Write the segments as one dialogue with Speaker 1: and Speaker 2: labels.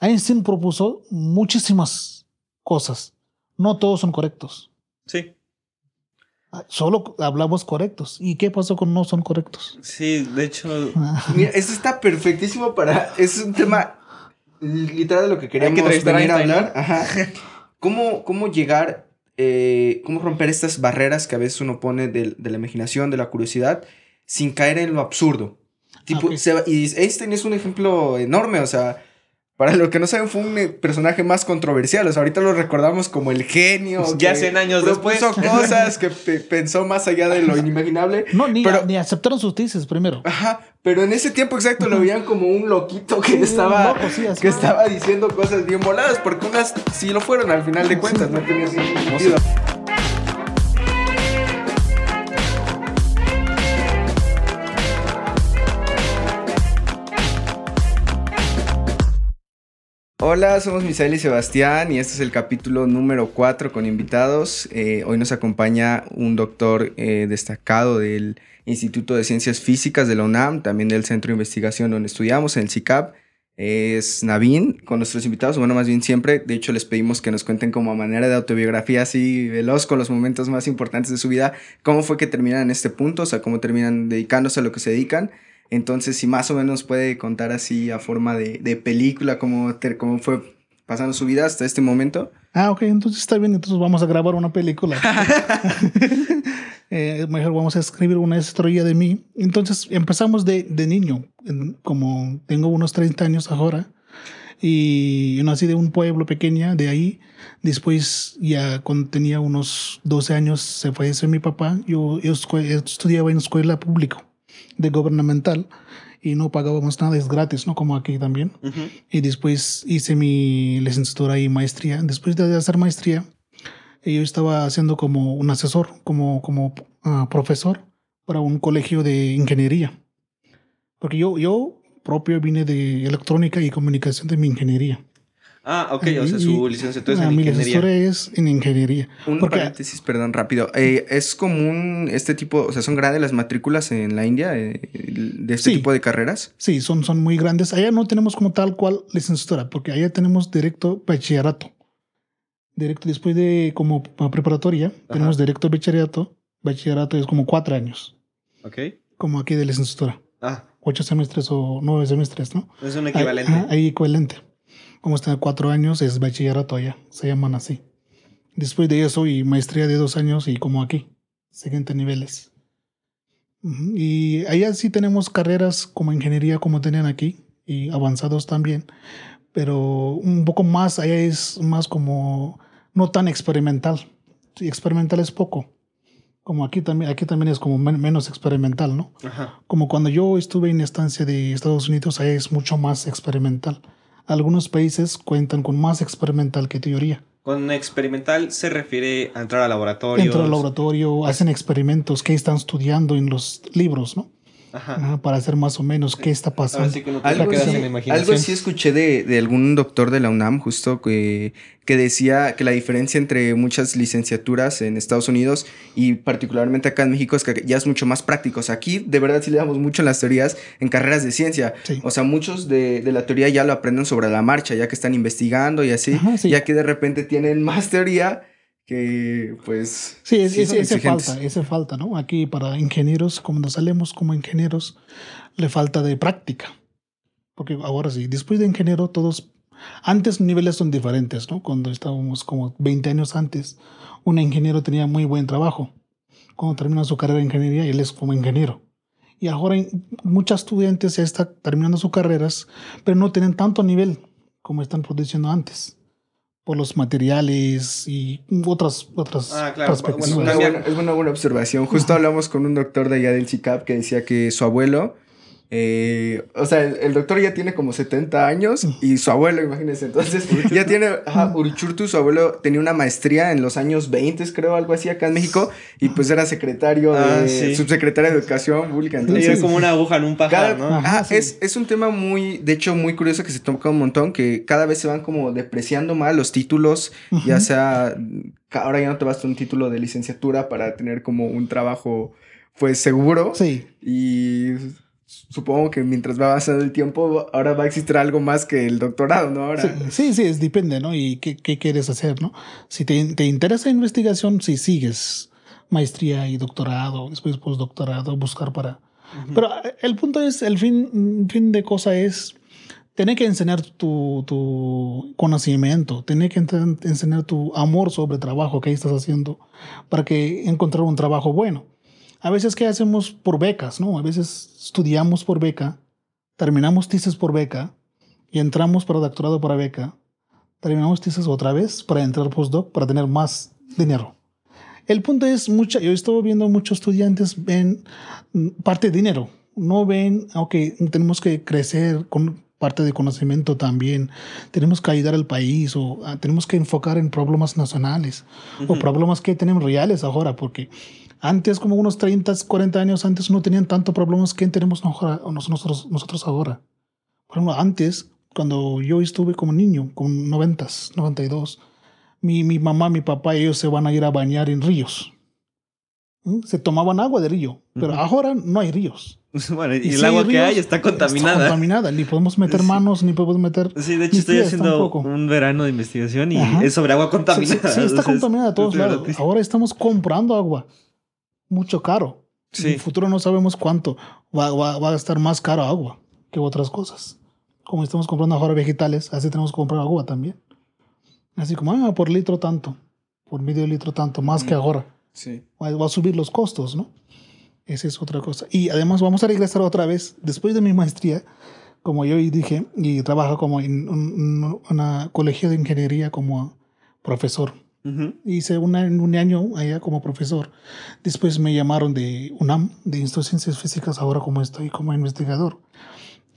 Speaker 1: Einstein propuso muchísimas cosas. No todos son correctos.
Speaker 2: Sí.
Speaker 1: Ah, Solo hablamos correctos. ¿Y qué pasó con no son correctos?
Speaker 2: Sí, de hecho.
Speaker 3: Mira, esto está perfectísimo para. Es un tema literal de lo que queríamos
Speaker 2: a
Speaker 3: venir a hablar. Ajá. ¿Cómo, cómo llegar, eh, cómo romper estas barreras que a veces uno pone del- de, la imaginación, de la curiosidad, sin caer en lo absurdo? Tipo, se y Einstein es un ejemplo enorme, o sea, para los que no saben, fue un eh, personaje más controversial. O sea, ahorita lo recordamos como el genio.
Speaker 2: Ya
Speaker 3: que
Speaker 2: 100 años después.
Speaker 3: cosas que pe- pensó más allá de lo inimaginable.
Speaker 1: No, ni,
Speaker 3: Pero-
Speaker 1: ni aceptaron sus tesis primero.
Speaker 3: Ajá, pero en ese tiempo exacto lo veían como un loquito que estaba,
Speaker 1: loco, sí,
Speaker 3: que estaba diciendo cosas bien voladas, porque unas sí lo fueron al final de cuentas, no tenía sentido. Hola, somos Misael y Sebastián y este es el capítulo número 4 con invitados. Eh, hoy nos acompaña un doctor eh, destacado del Instituto de Ciencias Físicas de la UNAM, también del Centro de Investigación donde estudiamos, en el CICAP. Es Navin con nuestros invitados, bueno, más bien siempre. De hecho, les pedimos que nos cuenten como a manera de autobiografía así veloz con los momentos más importantes de su vida, cómo fue que terminan en este punto, o sea, cómo terminan dedicándose a lo que se dedican. Entonces, si más o menos puede contar así a forma de, de película cómo, cómo fue pasando su vida hasta este momento.
Speaker 1: Ah, ok, entonces está bien, entonces vamos a grabar una película. Eh, mejor vamos a escribir una historia de mí. Entonces empezamos de, de niño, en- como tengo unos 30 años ahora, y yo nací de un pueblo pequeño de ahí. Después, ya cuando tenía unos 12 años, se falleció mi papá. Yo, yo escu- estudiaba en escuela pública, de gubernamental, y no pagábamos nada, es gratis, ¿no? Como aquí también. Y después hice mi licenciatura y maestría. Después de hacer maestría, eh, yo estaba haciendo como un asesor, como, como ah, profesor para un colegio de ingeniería. Porque yo, yo propio vine de electrónica y comunicación de mi ingeniería.
Speaker 2: Ah, ok, o sea, su licenciatura es
Speaker 1: Ah,
Speaker 2: en
Speaker 1: mi
Speaker 2: ingeniería.
Speaker 1: licenciatura es en ingeniería.
Speaker 3: Un
Speaker 1: Porque-
Speaker 3: paréntesis, perdón, rápido. Eh, ¿Es común este tipo, o sea, son grandes las matrículas en la India eh, de este
Speaker 1: Sí.
Speaker 3: tipo de carreras?
Speaker 1: Sí, son, son muy grandes. Allá no tenemos como tal cual licenciatura, porque allá tenemos directo bachillerato. Directo después de como preparatoria, tenemos directo bachillerato. Bachillerato es como cuatro años,
Speaker 2: Ok.
Speaker 1: como aquí de licenciatura.
Speaker 2: Ah,
Speaker 1: Ocho semestres o nueve semestres, ¿no?
Speaker 2: es un equivalente.
Speaker 1: Ahí, ahí equivalente. Como está cuatro años, es bachillerato allá, se llaman así. Después de eso, y maestría de dos años, y como aquí, siguientes niveles. Y allá sí tenemos carreras como ingeniería, como tenían aquí, y avanzados también, pero un poco más, allá es más como, no tan experimental. Experimental es poco. Como aquí también, aquí también es como men- menos experimental, ¿no?
Speaker 2: Ajá.
Speaker 1: como cuando yo estuve en estancia de Estados Unidos, ahí es mucho más experimental. Algunos países cuentan con más experimental que teoría.
Speaker 2: Con experimental se refiere a entrar a laboratorios.
Speaker 1: Entran al laboratorio, hacen experimentos que están estudiando en los libros, ¿no?
Speaker 2: Ajá.
Speaker 1: Ajá, para hacer más o menos qué está pasando.
Speaker 2: Ahora sí que no te
Speaker 3: Algo
Speaker 2: en
Speaker 3: sí escuché de, de algún doctor de la UNAM justo que, que decía que la diferencia entre muchas licenciaturas en Estados Unidos y particularmente acá en México es que ya es mucho más práctico. O sea, aquí de verdad sí le damos mucho en las teorías en carreras de ciencia.
Speaker 1: Sí.
Speaker 3: O sea, muchos de, de la teoría ya lo aprenden sobre la marcha, ya que están investigando y así.
Speaker 1: Ajá, sí.
Speaker 3: Ya que de repente tienen más teoría que pues...
Speaker 1: Sí, es,
Speaker 3: sí
Speaker 1: es- ese falta, ese falta, ¿no? Aquí para ingenieros, como nos salimos como ingenieros, le falta de práctica. Porque ahora sí, después de ingeniero todos, antes niveles son diferentes, ¿no? Cuando estábamos como 20 años antes, un ingeniero tenía muy buen trabajo. Cuando termina su carrera de ingeniería, él es como ingeniero. Y ahora muchos estudiantes ya están terminando sus carreras, pero no tienen tanto nivel como están produciendo antes. Por los materiales y otras, otras
Speaker 2: Ah, claro,
Speaker 3: Es
Speaker 1: perspectivas.
Speaker 3: una,
Speaker 2: Cambiar.
Speaker 3: buena, es una buena observación. Justo hablamos con un doctor de allá del CICAP que decía que su abuelo, eh, o sea, el, el doctor ya tiene como 70 años y su abuelo, imagínense, entonces ya tiene, ajá, Urichurtu, su abuelo tenía una maestría en los años 20, creo, algo así acá en México, y pues era secretario de,
Speaker 2: Ah, sí.
Speaker 3: subsecretario de Educación Pública.
Speaker 2: Y
Speaker 3: Entonces,
Speaker 2: es como una aguja en un pajar,
Speaker 3: cada-
Speaker 2: ¿no?
Speaker 1: Ajá,
Speaker 3: ah,
Speaker 1: sí.
Speaker 3: es, es un tema muy, de hecho, muy curioso que se toca un montón, que cada vez se van como depreciando más los títulos, ya sea, ahora ya no te basta un título de licenciatura para tener como un trabajo, pues, seguro.
Speaker 1: Sí,
Speaker 3: Y supongo que mientras va avanzando el tiempo, ahora va a existir algo más que el doctorado, ¿no? Ahora.
Speaker 1: Sí, sí, es, depende, ¿no? Y qué, qué quieres hacer, ¿no? Si te, te interesa la investigación, si sigues maestría y doctorado, después postdoctorado, buscar para... Pero eh, el punto es, el fin, fin de cosa es tener que enseñar tu, tu conocimiento, tener que enseñar tu amor sobre el trabajo que estás haciendo para que encontrar un trabajo bueno. A veces, ¿qué hacemos por becas? ¿no? A veces estudiamos por beca, terminamos tesis por beca y entramos para doctorado para beca. Terminamos tesis otra vez para entrar postdoc para tener más dinero. El punto es, mucha, yo estoy viendo muchos estudiantes ven parte de dinero, no ven, ok, tenemos que crecer con parte de conocimiento también, tenemos que ayudar al país o ah, tenemos que enfocar en problemas nacionales o problemas que tenemos reales ahora, porque antes, como unos 30, 40 años antes, no tenían tanto problemas que tenemos nosotros, nosotros ahora. Por ejemplo, antes, cuando yo estuve como niño, con 90, 92, mi, mi mamá, mi papá, ellos se van a ir a bañar en ríos. ¿Mm? Se tomaban agua de río, pero ahora no hay ríos.
Speaker 2: Bueno, y, el agua que hay está contaminada.
Speaker 1: Está contaminada, ni podemos meter manos, ni podemos meter.
Speaker 2: Sí, de hecho estoy haciendo un verano de investigación y es sobre agua contaminada.
Speaker 1: Sí, está contaminada a todos lados. Ahora estamos comprando agua mucho caro. En el futuro no sabemos cuánto va, va, a estar más caro agua que otras cosas. Como estamos comprando ahora vegetales, así tenemos que comprar agua también. Así como, ah, por litro tanto, por medio litro tanto, más que mm. ahora. Sí. Va, a subir los costos, ¿no? Esa es otra cosa. Y además vamos a regresar otra vez, después de mi maestría, como yo dije, y trabajo como en una colegio de ingeniería como profesor. Hice un año allá como profesor. Después me llamaron de UNAM, de Instituto de Ciencias Físicas, ahora como estoy como investigador.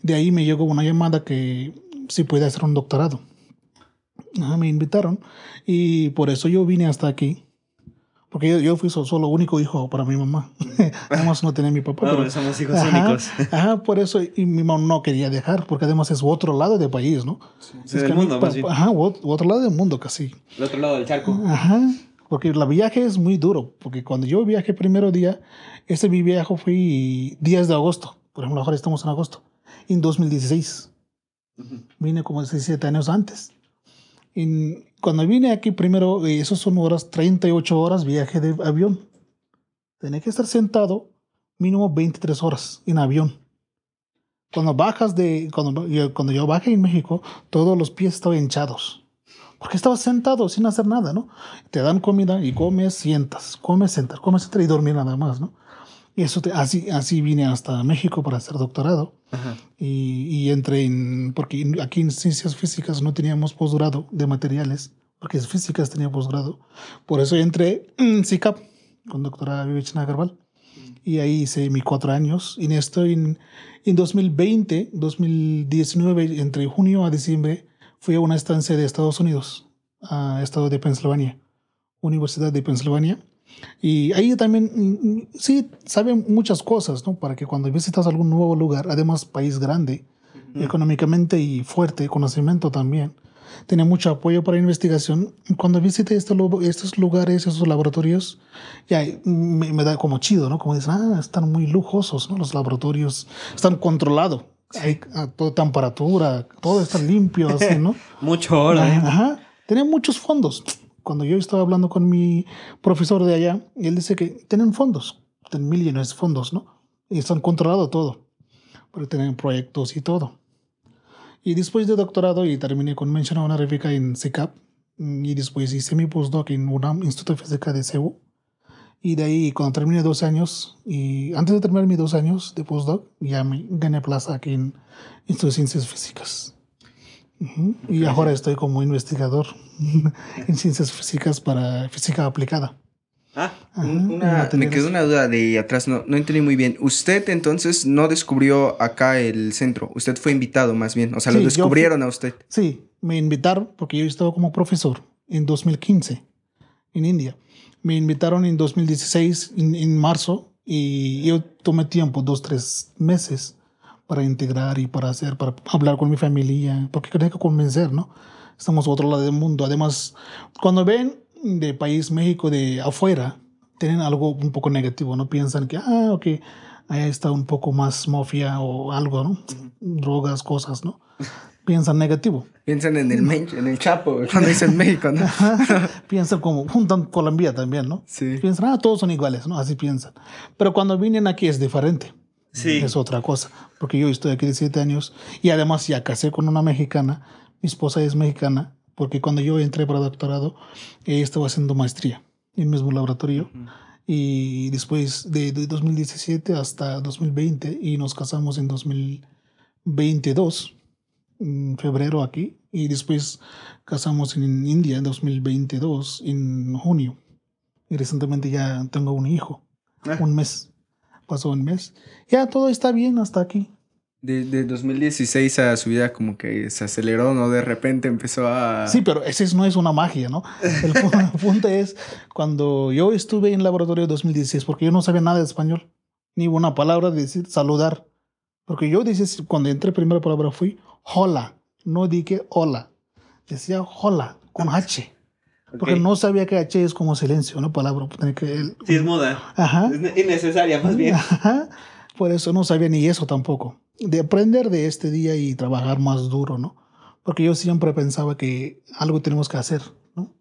Speaker 1: De ahí me llegó una llamada que si puede hacer un doctorado. me invitaron y por eso yo vine hasta aquí porque yo, fui solo único hijo para mi mamá. además no tenía mi papá.
Speaker 2: pero, somos hijos únicos.
Speaker 1: Ajá, por eso. Y mi mamá no quería dejar, porque además es otro lado del país, ¿no?
Speaker 2: Sí, del mundo,
Speaker 1: Ajá, otro lado del mundo casi.
Speaker 2: El otro lado del charco.
Speaker 1: Ajá. Porque el viaje es muy duro. Porque cuando yo viajé primero día, ese mi viaje fue días de agosto. Por ejemplo, ahora estamos en agosto. En 2016. Vine como 17 años antes. En, cuando vine aquí primero, eh, esos son horas, 38 horas viaje de avión. Tenía que estar sentado mínimo 23 horas en avión. Cuando bajas de, cuando yo, cuando yo bajé en México, todos los pies estaban hinchados. Porque estaba sentado sin hacer nada, ¿no? Te dan comida y comes, sientas, comes, sentas, comes, sentas y dormir nada más, ¿no? Y eso así, así vine hasta México para hacer doctorado. Y, y, entré en, porque aquí en ciencias físicas no teníamos posgrado de materiales, porque en físicas tenía posgrado. Por eso entré en CICAP con doctora Vivechina Garbal. Y ahí hice mis cuatro años. Y en esto, en, en 2020, 2019, entre junio a diciembre, fui a una estancia de Estados Unidos, a estado de Pensilvania, Universidad de Pensilvania y ahí también, mm, mm, sí, saben muchas cosas, ¿no? Para que cuando visitas algún nuevo lugar, además país grande, económicamente y fuerte, conocimiento también, tiene mucho apoyo para investigación. Cuando visite estos, estos lugares, estos laboratorios, ya me, da como chido, ¿no? Como dicen, ah, están muy lujosos, ¿no? Los laboratorios están controlados. Hay ah, toda temperatura, todo está limpio, así, ¿no?
Speaker 2: Mucho oro. ¿eh?
Speaker 1: Ajá. Tienen muchos fondos cuando yo estaba hablando con mi profesor de allá, él dice que tienen fondos, tienen millones de fondos, ¿no? Y están controlado todo, pero tienen proyectos y todo. Y después de doctorado, y terminé con mención honorífica en CICAP, y después hice mi postdoc en UNAM, Instituto de Física de CEU. Y de ahí, cuando terminé dos años, y antes de terminar mis dos años de postdoc, ya me gané plaza aquí en Instituto de Ciencias Físicas. Y ahora estoy como investigador en ciencias físicas para física aplicada.
Speaker 3: Ah, me quedó una duda de atrás, no, no entendí muy bien. Usted entonces no descubrió acá el centro, usted fue invitado más bien, o sea, lo descubrieron a usted.
Speaker 1: Sí, me invitaron porque yo estaba como profesor en 2015 en India. Me invitaron en 2016, en, en marzo, y yo tomé tiempo, dos, tres meses para integrar y para hacer, para hablar con mi familia, porque tengo que convencer, ¿no? Estamos a otro lado del mundo. Además, cuando ven de país México de afuera, tienen algo un poco negativo, ¿no? Piensan que, ah, ok, Allá está un poco más mafia o algo, ¿no? Drogas, cosas, ¿no? Piensan negativo.
Speaker 3: Piensan en el, en el Chapo, cuando dicen México, ¿no?
Speaker 1: piensan como, juntan Colombia también, ¿no?
Speaker 3: Sí.
Speaker 1: Piensan, ah, todos son iguales, ¿no? Así piensan. Pero cuando vienen aquí es diferente.
Speaker 2: Sí.
Speaker 1: Es otra cosa. Porque yo estoy aquí de siete años y además ya casé con una mexicana. Mi esposa es mexicana porque cuando yo entré para doctorado, ella estaba haciendo maestría en el mismo laboratorio. Y después de, de, 2017 hasta 2020 y nos casamos en 2022, en febrero aquí, y después casamos en India en 2022, en junio. Y recientemente ya tengo un hijo, ah. un mes, pasó un mes. Ya todo está bien hasta aquí.
Speaker 3: De, de, 2016 a su vida como que se aceleró, ¿no? De repente empezó a...
Speaker 1: Sí, pero ese no es una magia, ¿no? El, punto es, cuando yo estuve en el laboratorio 2016, porque yo no sabía nada de español, ni una palabra de decir saludar. Porque yo decía, cuando entré primera palabra fui hola, no dije hola, decía hola, con H. Porque no sabía que H es como silencio, ¿no? Palabra. Que
Speaker 2: sí, es muda. Ajá. Es innecesaria, más bien.
Speaker 1: Ajá. Por eso no sabía ni eso tampoco de aprender de este día y trabajar más duro, ¿no? Porque yo siempre pensaba que algo tenemos que hacer, ¿no?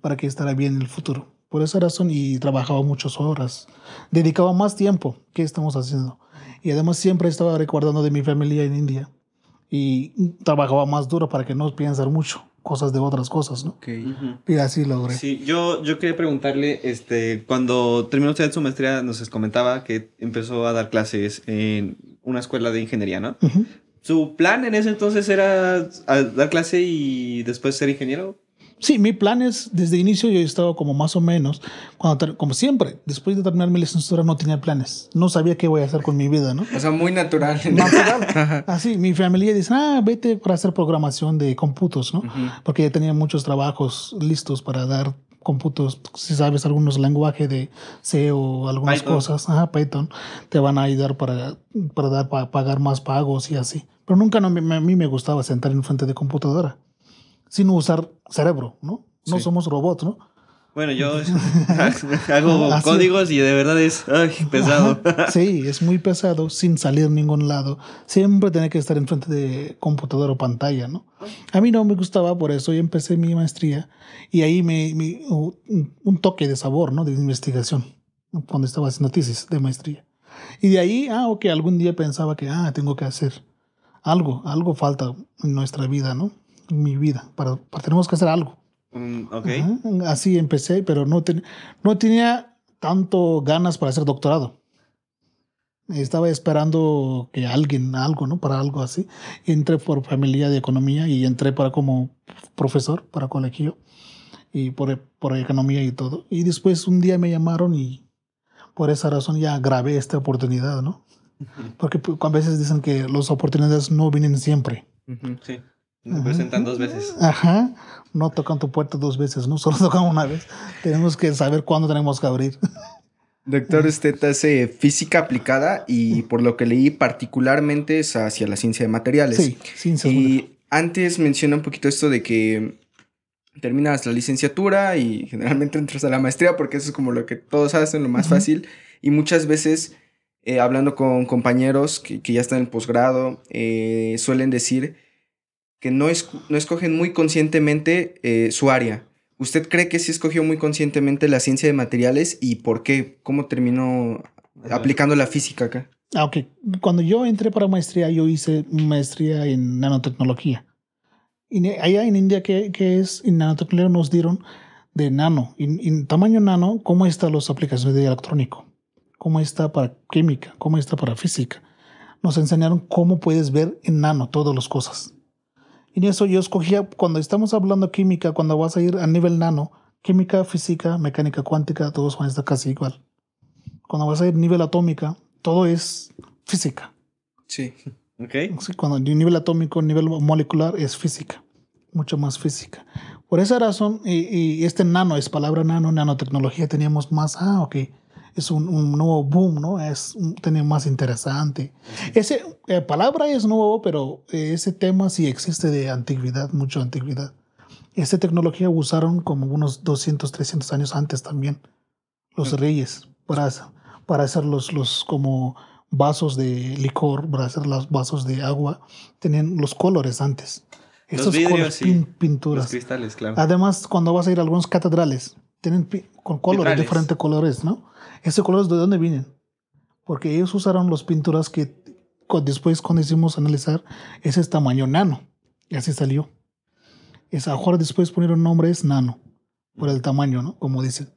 Speaker 1: Para que estará bien en el futuro. Por esa razón y trabajaba muchas horas, dedicaba más tiempo que estamos haciendo. Y además siempre estaba recordando de mi familia en India y trabajaba más duro para que no piensen mucho cosas de otras cosas, ¿no?
Speaker 3: Okay.
Speaker 1: Y así logré.
Speaker 2: Sí, yo, yo quería preguntarle, este, cuando terminó usted su maestría, nos comentaba que empezó a dar clases en una escuela de ingeniería, ¿no? ¿Su plan en ese entonces era dar clase y después ser ingeniero?
Speaker 1: Sí, mi plan es, desde inicio yo estaba como más o menos, cuando, como siempre, después de terminar mi licenciatura no tenía planes, no sabía qué voy a hacer con mi vida, ¿no?
Speaker 3: O sea, muy natural.
Speaker 1: Natural. Así, mi familia dice, ah, vete para hacer programación de cómputos, ¿no? Porque ya tenía muchos trabajos listos para dar cómputos, si sabes algunos lenguajes de C o algunas cosas, ajá, Python, te van a ayudar para, para, dar, para pagar más pagos y así. Pero nunca no, a mí me gustaba sentar en frente de computadora sin usar cerebro, ¿no? No somos robots, ¿no?
Speaker 2: Bueno, yo hago códigos y de verdad es pesado.
Speaker 1: sí, es muy pesado sin salir a ningún lado. Siempre tiene que estar enfrente de computadora o pantalla, ¿no? A mí no me gustaba, por eso yo empecé mi maestría y ahí me, un toque de sabor, ¿no? De investigación, cuando estaba haciendo tesis de maestría. Y de ahí, ah, ok, algún día pensaba que, ah, tengo que hacer algo, algo falta en nuestra vida, ¿no? Mi vida, para, tenemos que hacer algo.
Speaker 2: Mm,
Speaker 1: Así empecé, pero no, no tenía tanto ganas para hacer doctorado. Estaba esperando que alguien, algo, ¿no? Para algo así. Entré por familia de economía y entré para como profesor, para colegio, y por, por economía y todo. Y después un día me llamaron y por esa razón ya grabé esta oportunidad, ¿no? Porque pues, a veces dicen que las oportunidades no vienen siempre.
Speaker 2: Sí. Nos presentan dos veces.
Speaker 1: Ajá. No tocan tu puerta dos veces, no solo tocan una vez. tenemos que saber cuándo tenemos que abrir.
Speaker 3: Doctor, usted hace física aplicada y por lo que leí particularmente es hacia la ciencia de materiales.
Speaker 1: Sí, ciencia.
Speaker 3: Y antes menciona un poquito esto de que terminas la licenciatura y generalmente entras a la maestría porque eso es como lo que todos hacen, lo más fácil. Y muchas veces, eh, hablando con compañeros que, ya están en posgrado, eh, suelen decir que no, no escogen muy conscientemente eh, su área. ¿Usted cree que sí escogió muy conscientemente la ciencia de materiales y por qué? ¿Cómo terminó aplicando la física acá?
Speaker 1: Ah, ok. Cuando yo entré para maestría, yo hice maestría en nanotecnología. Y allá en India, ¿qué, es? En nanotecnología nos dieron de nano, en, tamaño nano, cómo están las aplicaciones de electrónico, cómo está para química, cómo está para física. Nos enseñaron cómo puedes ver en nano todas las cosas. Y eso yo escogía, cuando estamos hablando química, cuando vas a ir a nivel nano, química, física, mecánica cuántica, todos van a estar casi igual. Cuando vas a ir a nivel atómica, todo es física.
Speaker 3: Sí.
Speaker 2: Ok.
Speaker 1: Sí, cuando a nivel atómico, nivel molecular es física. Mucho más física. Por esa razón, y, y este nano es palabra nano, nanotecnología, teníamos más, ah, ok es un, nuevo boom, ¿no? Es un tema más interesante. Ese eh, palabra es nuevo, pero eh, ese tema sí existe de antigüedad, mucha antigüedad. Esta tecnología usaron como unos 200, 300 años antes también los reyes para, para hacer los, los como vasos de licor, para hacer los vasos de agua, tenían los colores antes.
Speaker 2: Los
Speaker 1: Estos
Speaker 2: vidrios,
Speaker 1: colores,
Speaker 2: sí.
Speaker 1: pin-
Speaker 2: Los
Speaker 1: pinturas.
Speaker 2: cristales, claro.
Speaker 1: Además, cuando vas a ir a algunos catedrales, tienen con colores,
Speaker 2: Vitrales.
Speaker 1: diferentes colores, ¿no? ¿Esos colores de dónde vienen? Porque ellos usaron las pinturas que después cuando hicimos analizar, ese es tamaño nano. Y así salió. Es ahora después ponieron nombres nano, por el tamaño, ¿no? Como dicen.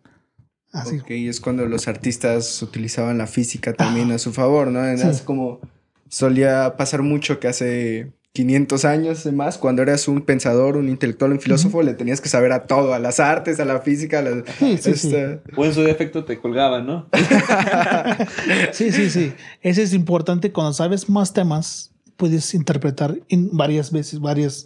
Speaker 1: Así.
Speaker 3: Ok, es cuando los artistas utilizaban la física también a su favor, ¿no?
Speaker 1: Sí.
Speaker 3: Es como solía pasar mucho que hace 500 años más, cuando eras un pensador, un intelectual, un filósofo, le tenías que saber a todo, a las artes, a la física, a la...
Speaker 1: Sí, sí, sí.
Speaker 3: esta-
Speaker 2: O en su defecto te colgaban, ¿no?
Speaker 1: Sí, sí, sí. Ese es importante. Cuando sabes más temas, puedes interpretar en varias veces, varios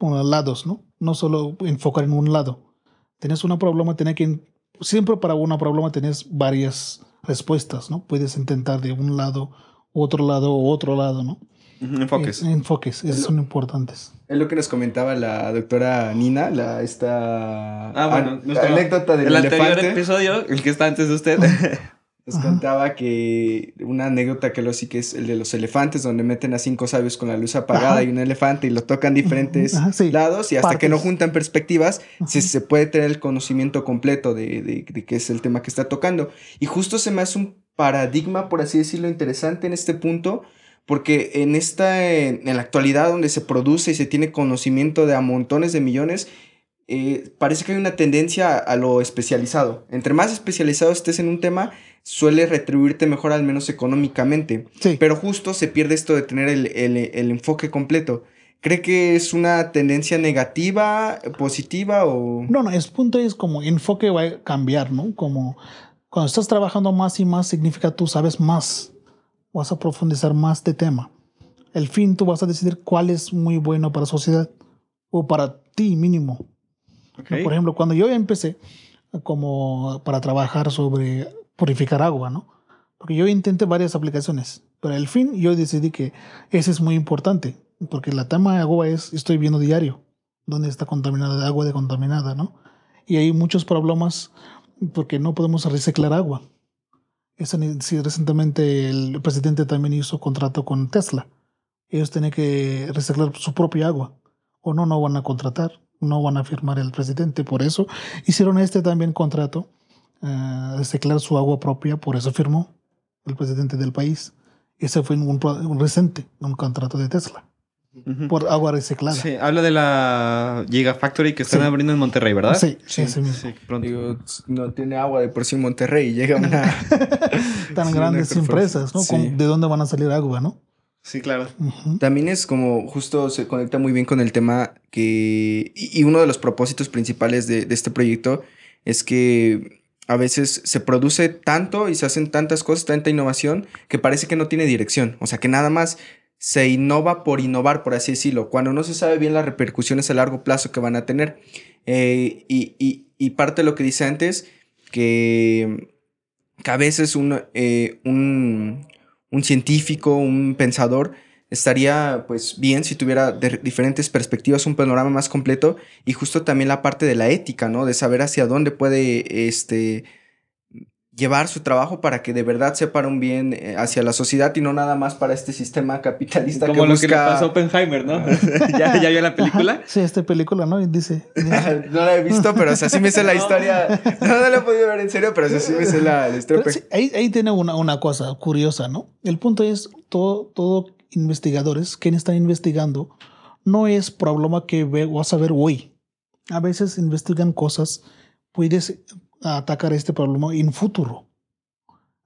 Speaker 1: lados, ¿no? No solo enfocar en un lado. Tienes un problema, tienes que... Siempre para un problema tienes varias respuestas, ¿no? Puedes intentar de un lado, otro lado, otro lado, ¿no?
Speaker 2: Enfoques.
Speaker 1: Eh, Enfoques, esos son importantes.
Speaker 3: Es lo que nos comentaba la doctora Nina, la esta
Speaker 2: Ah, bueno, nuestro-
Speaker 3: anécdota del
Speaker 2: el anterior
Speaker 3: elefante.
Speaker 2: episodio, el que está antes de usted.
Speaker 3: Nos
Speaker 1: Ajá.
Speaker 3: contaba que una anécdota que lo sí que es el de los elefantes, donde meten a cinco sabios con la luz apagada
Speaker 1: Ajá.
Speaker 3: y un elefante y lo tocan diferentes
Speaker 1: Ajá, sí.
Speaker 3: lados y hasta que no juntan perspectivas se, se puede tener el conocimiento completo de, de, de qué es el tema que está tocando. Y justo se me hace un paradigma, por así decirlo, interesante en este punto. Porque en esta, en la actualidad donde se produce y se tiene conocimiento de a montones de millones, eh, parece que hay una tendencia a, a lo especializado. Entre más especializado estés en un tema, suele retribuirte mejor, al menos económicamente.
Speaker 1: Sí.
Speaker 3: Pero justo se pierde esto de tener el, el- el enfoque completo. ¿Cree que es una tendencia negativa, positiva o...?
Speaker 1: No, no, el punto es como enfoque va a cambiar, ¿no? Como cuando estás trabajando más y más significa tú sabes más, vas a profundizar más de tema. El fin tú vas a decidir cuál es muy bueno para la sociedad o para ti mínimo.
Speaker 2: Ok.
Speaker 1: ¿no? Por ejemplo, cuando yo empecé como para trabajar sobre purificar agua, ¿no? Porque yo intenté varias aplicaciones, pero al fin yo decidí que ese es muy importante, porque la tema de agua es, estoy viendo diario, dónde está contaminada de agua de contaminada, ¿no? Y hay muchos problemas porque no podemos reciclar agua. Sí, recientemente el presidente también hizo contrato con Tesla. Ellos tienen que reciclar su propia agua. O no, no van a contratar, no van a firmar el presidente. Por eso hicieron este también contrato, eh, reciclar su agua propia, por eso firmó el presidente del país. Ese fue un, pro- un reciente, un contrato de Tesla, Por agua reciclada.
Speaker 2: Sí, habla de la Gigafactory que están
Speaker 1: Sí.
Speaker 2: abriendo en Monterrey, ¿verdad?
Speaker 1: Sí,
Speaker 3: Sí,
Speaker 1: mismo.
Speaker 2: Sí, pronto.
Speaker 3: Digo, no tiene agua de por sí en Monterrey y llega una...
Speaker 1: Tan
Speaker 3: Sí,
Speaker 1: grandes
Speaker 3: una
Speaker 1: empresas, ¿no?
Speaker 3: sí.
Speaker 1: ¿De dónde van a salir agua, no?
Speaker 2: Sí, claro.
Speaker 3: También es como justo se conecta muy bien con el tema que... Y y uno de los propósitos principales de, de este proyecto es que a veces se produce tanto y se hacen tantas cosas, tanta innovación, que parece que no tiene dirección. O sea, que nada más se innova por innovar, por así decirlo, cuando no se sabe bien las repercusiones a largo plazo que van a tener. Eh, y, y- y parte de lo que dice antes, que, a veces un, eh, un, un científico, un pensador, estaría pues bien si tuviera diferentes perspectivas un panorama más completo y justo también la parte de la ética, ¿no? De saber hacia dónde puede este llevar su trabajo para que de verdad sea para un bien eh, hacia la sociedad y no nada más para este sistema capitalista
Speaker 2: Como
Speaker 3: que
Speaker 2: lo
Speaker 3: busca...
Speaker 2: que le pasó a Oppenheimer, ¿no? ¿Ya, ¿Ya vio la película?
Speaker 1: Sí, esta película, ¿no? Dice, dice-
Speaker 3: no la he visto, pero o sea, sí me sé la historia. No, no la he podido ver en serio, pero o sea, sí me sé la, la historia.
Speaker 1: Pero sí, ahí, ahí tiene una, una cosa curiosa, ¿no? El punto es, todo, todo investigadores, quienes están investigando, no es problema que ve, vas a ver hoy. A veces investigan cosas, puedes atacar este problema en futuro.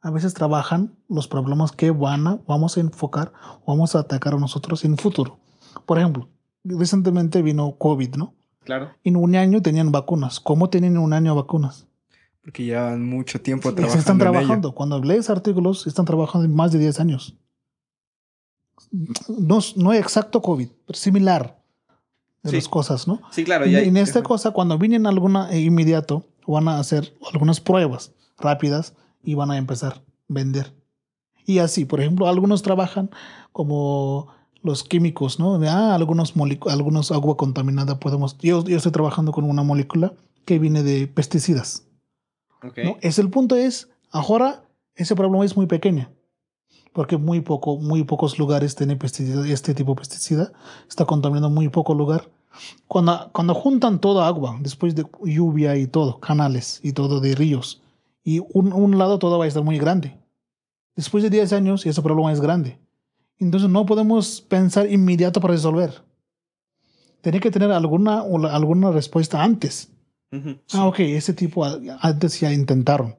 Speaker 1: A veces trabajan los problemas que van a, vamos a enfocar, vamos a atacar a nosotros en futuro. Por ejemplo, recientemente vino COVID, ¿no?
Speaker 2: Claro.
Speaker 1: En un año tenían vacunas. ¿Cómo tienen en un año vacunas?
Speaker 3: Porque llevan mucho tiempo
Speaker 1: Se
Speaker 3: trabajando.
Speaker 1: están
Speaker 3: en ello.
Speaker 1: trabajando. Cuando lees artículos, están trabajando en más de 10 años. No, es- no es exacto COVID, pero similar de
Speaker 2: Sí.
Speaker 1: las cosas, ¿no?
Speaker 2: Sí, claro.
Speaker 1: En,
Speaker 2: Ya,
Speaker 1: en esta cosa, cuando vienen alguna eh, inmediato, van a hacer algunas pruebas rápidas y van a empezar a vender. Y así, por ejemplo, algunos trabajan como los químicos, ¿no? De, ah, algunos, algunos agua contaminada podemos... Yo, yo estoy trabajando con una molécula que viene de pesticidas.
Speaker 2: Ok.
Speaker 1: ¿no? Es el punto es, ahora ese problema es muy pequeño, porque muy, poco, muy pocos lugares tienen pesticida, este tipo de pesticida, está contaminando muy poco lugar. Cuando, cuando juntan toda agua, después de lluvia y todo, canales y todo de ríos, y un, un lado todo va a estar muy grande. Después de 10 años, ese problema es grande. Entonces no podemos pensar inmediato para resolver. Tiene que tener alguna, alguna respuesta antes. Ah, ok, ese tipo antes ya intentaron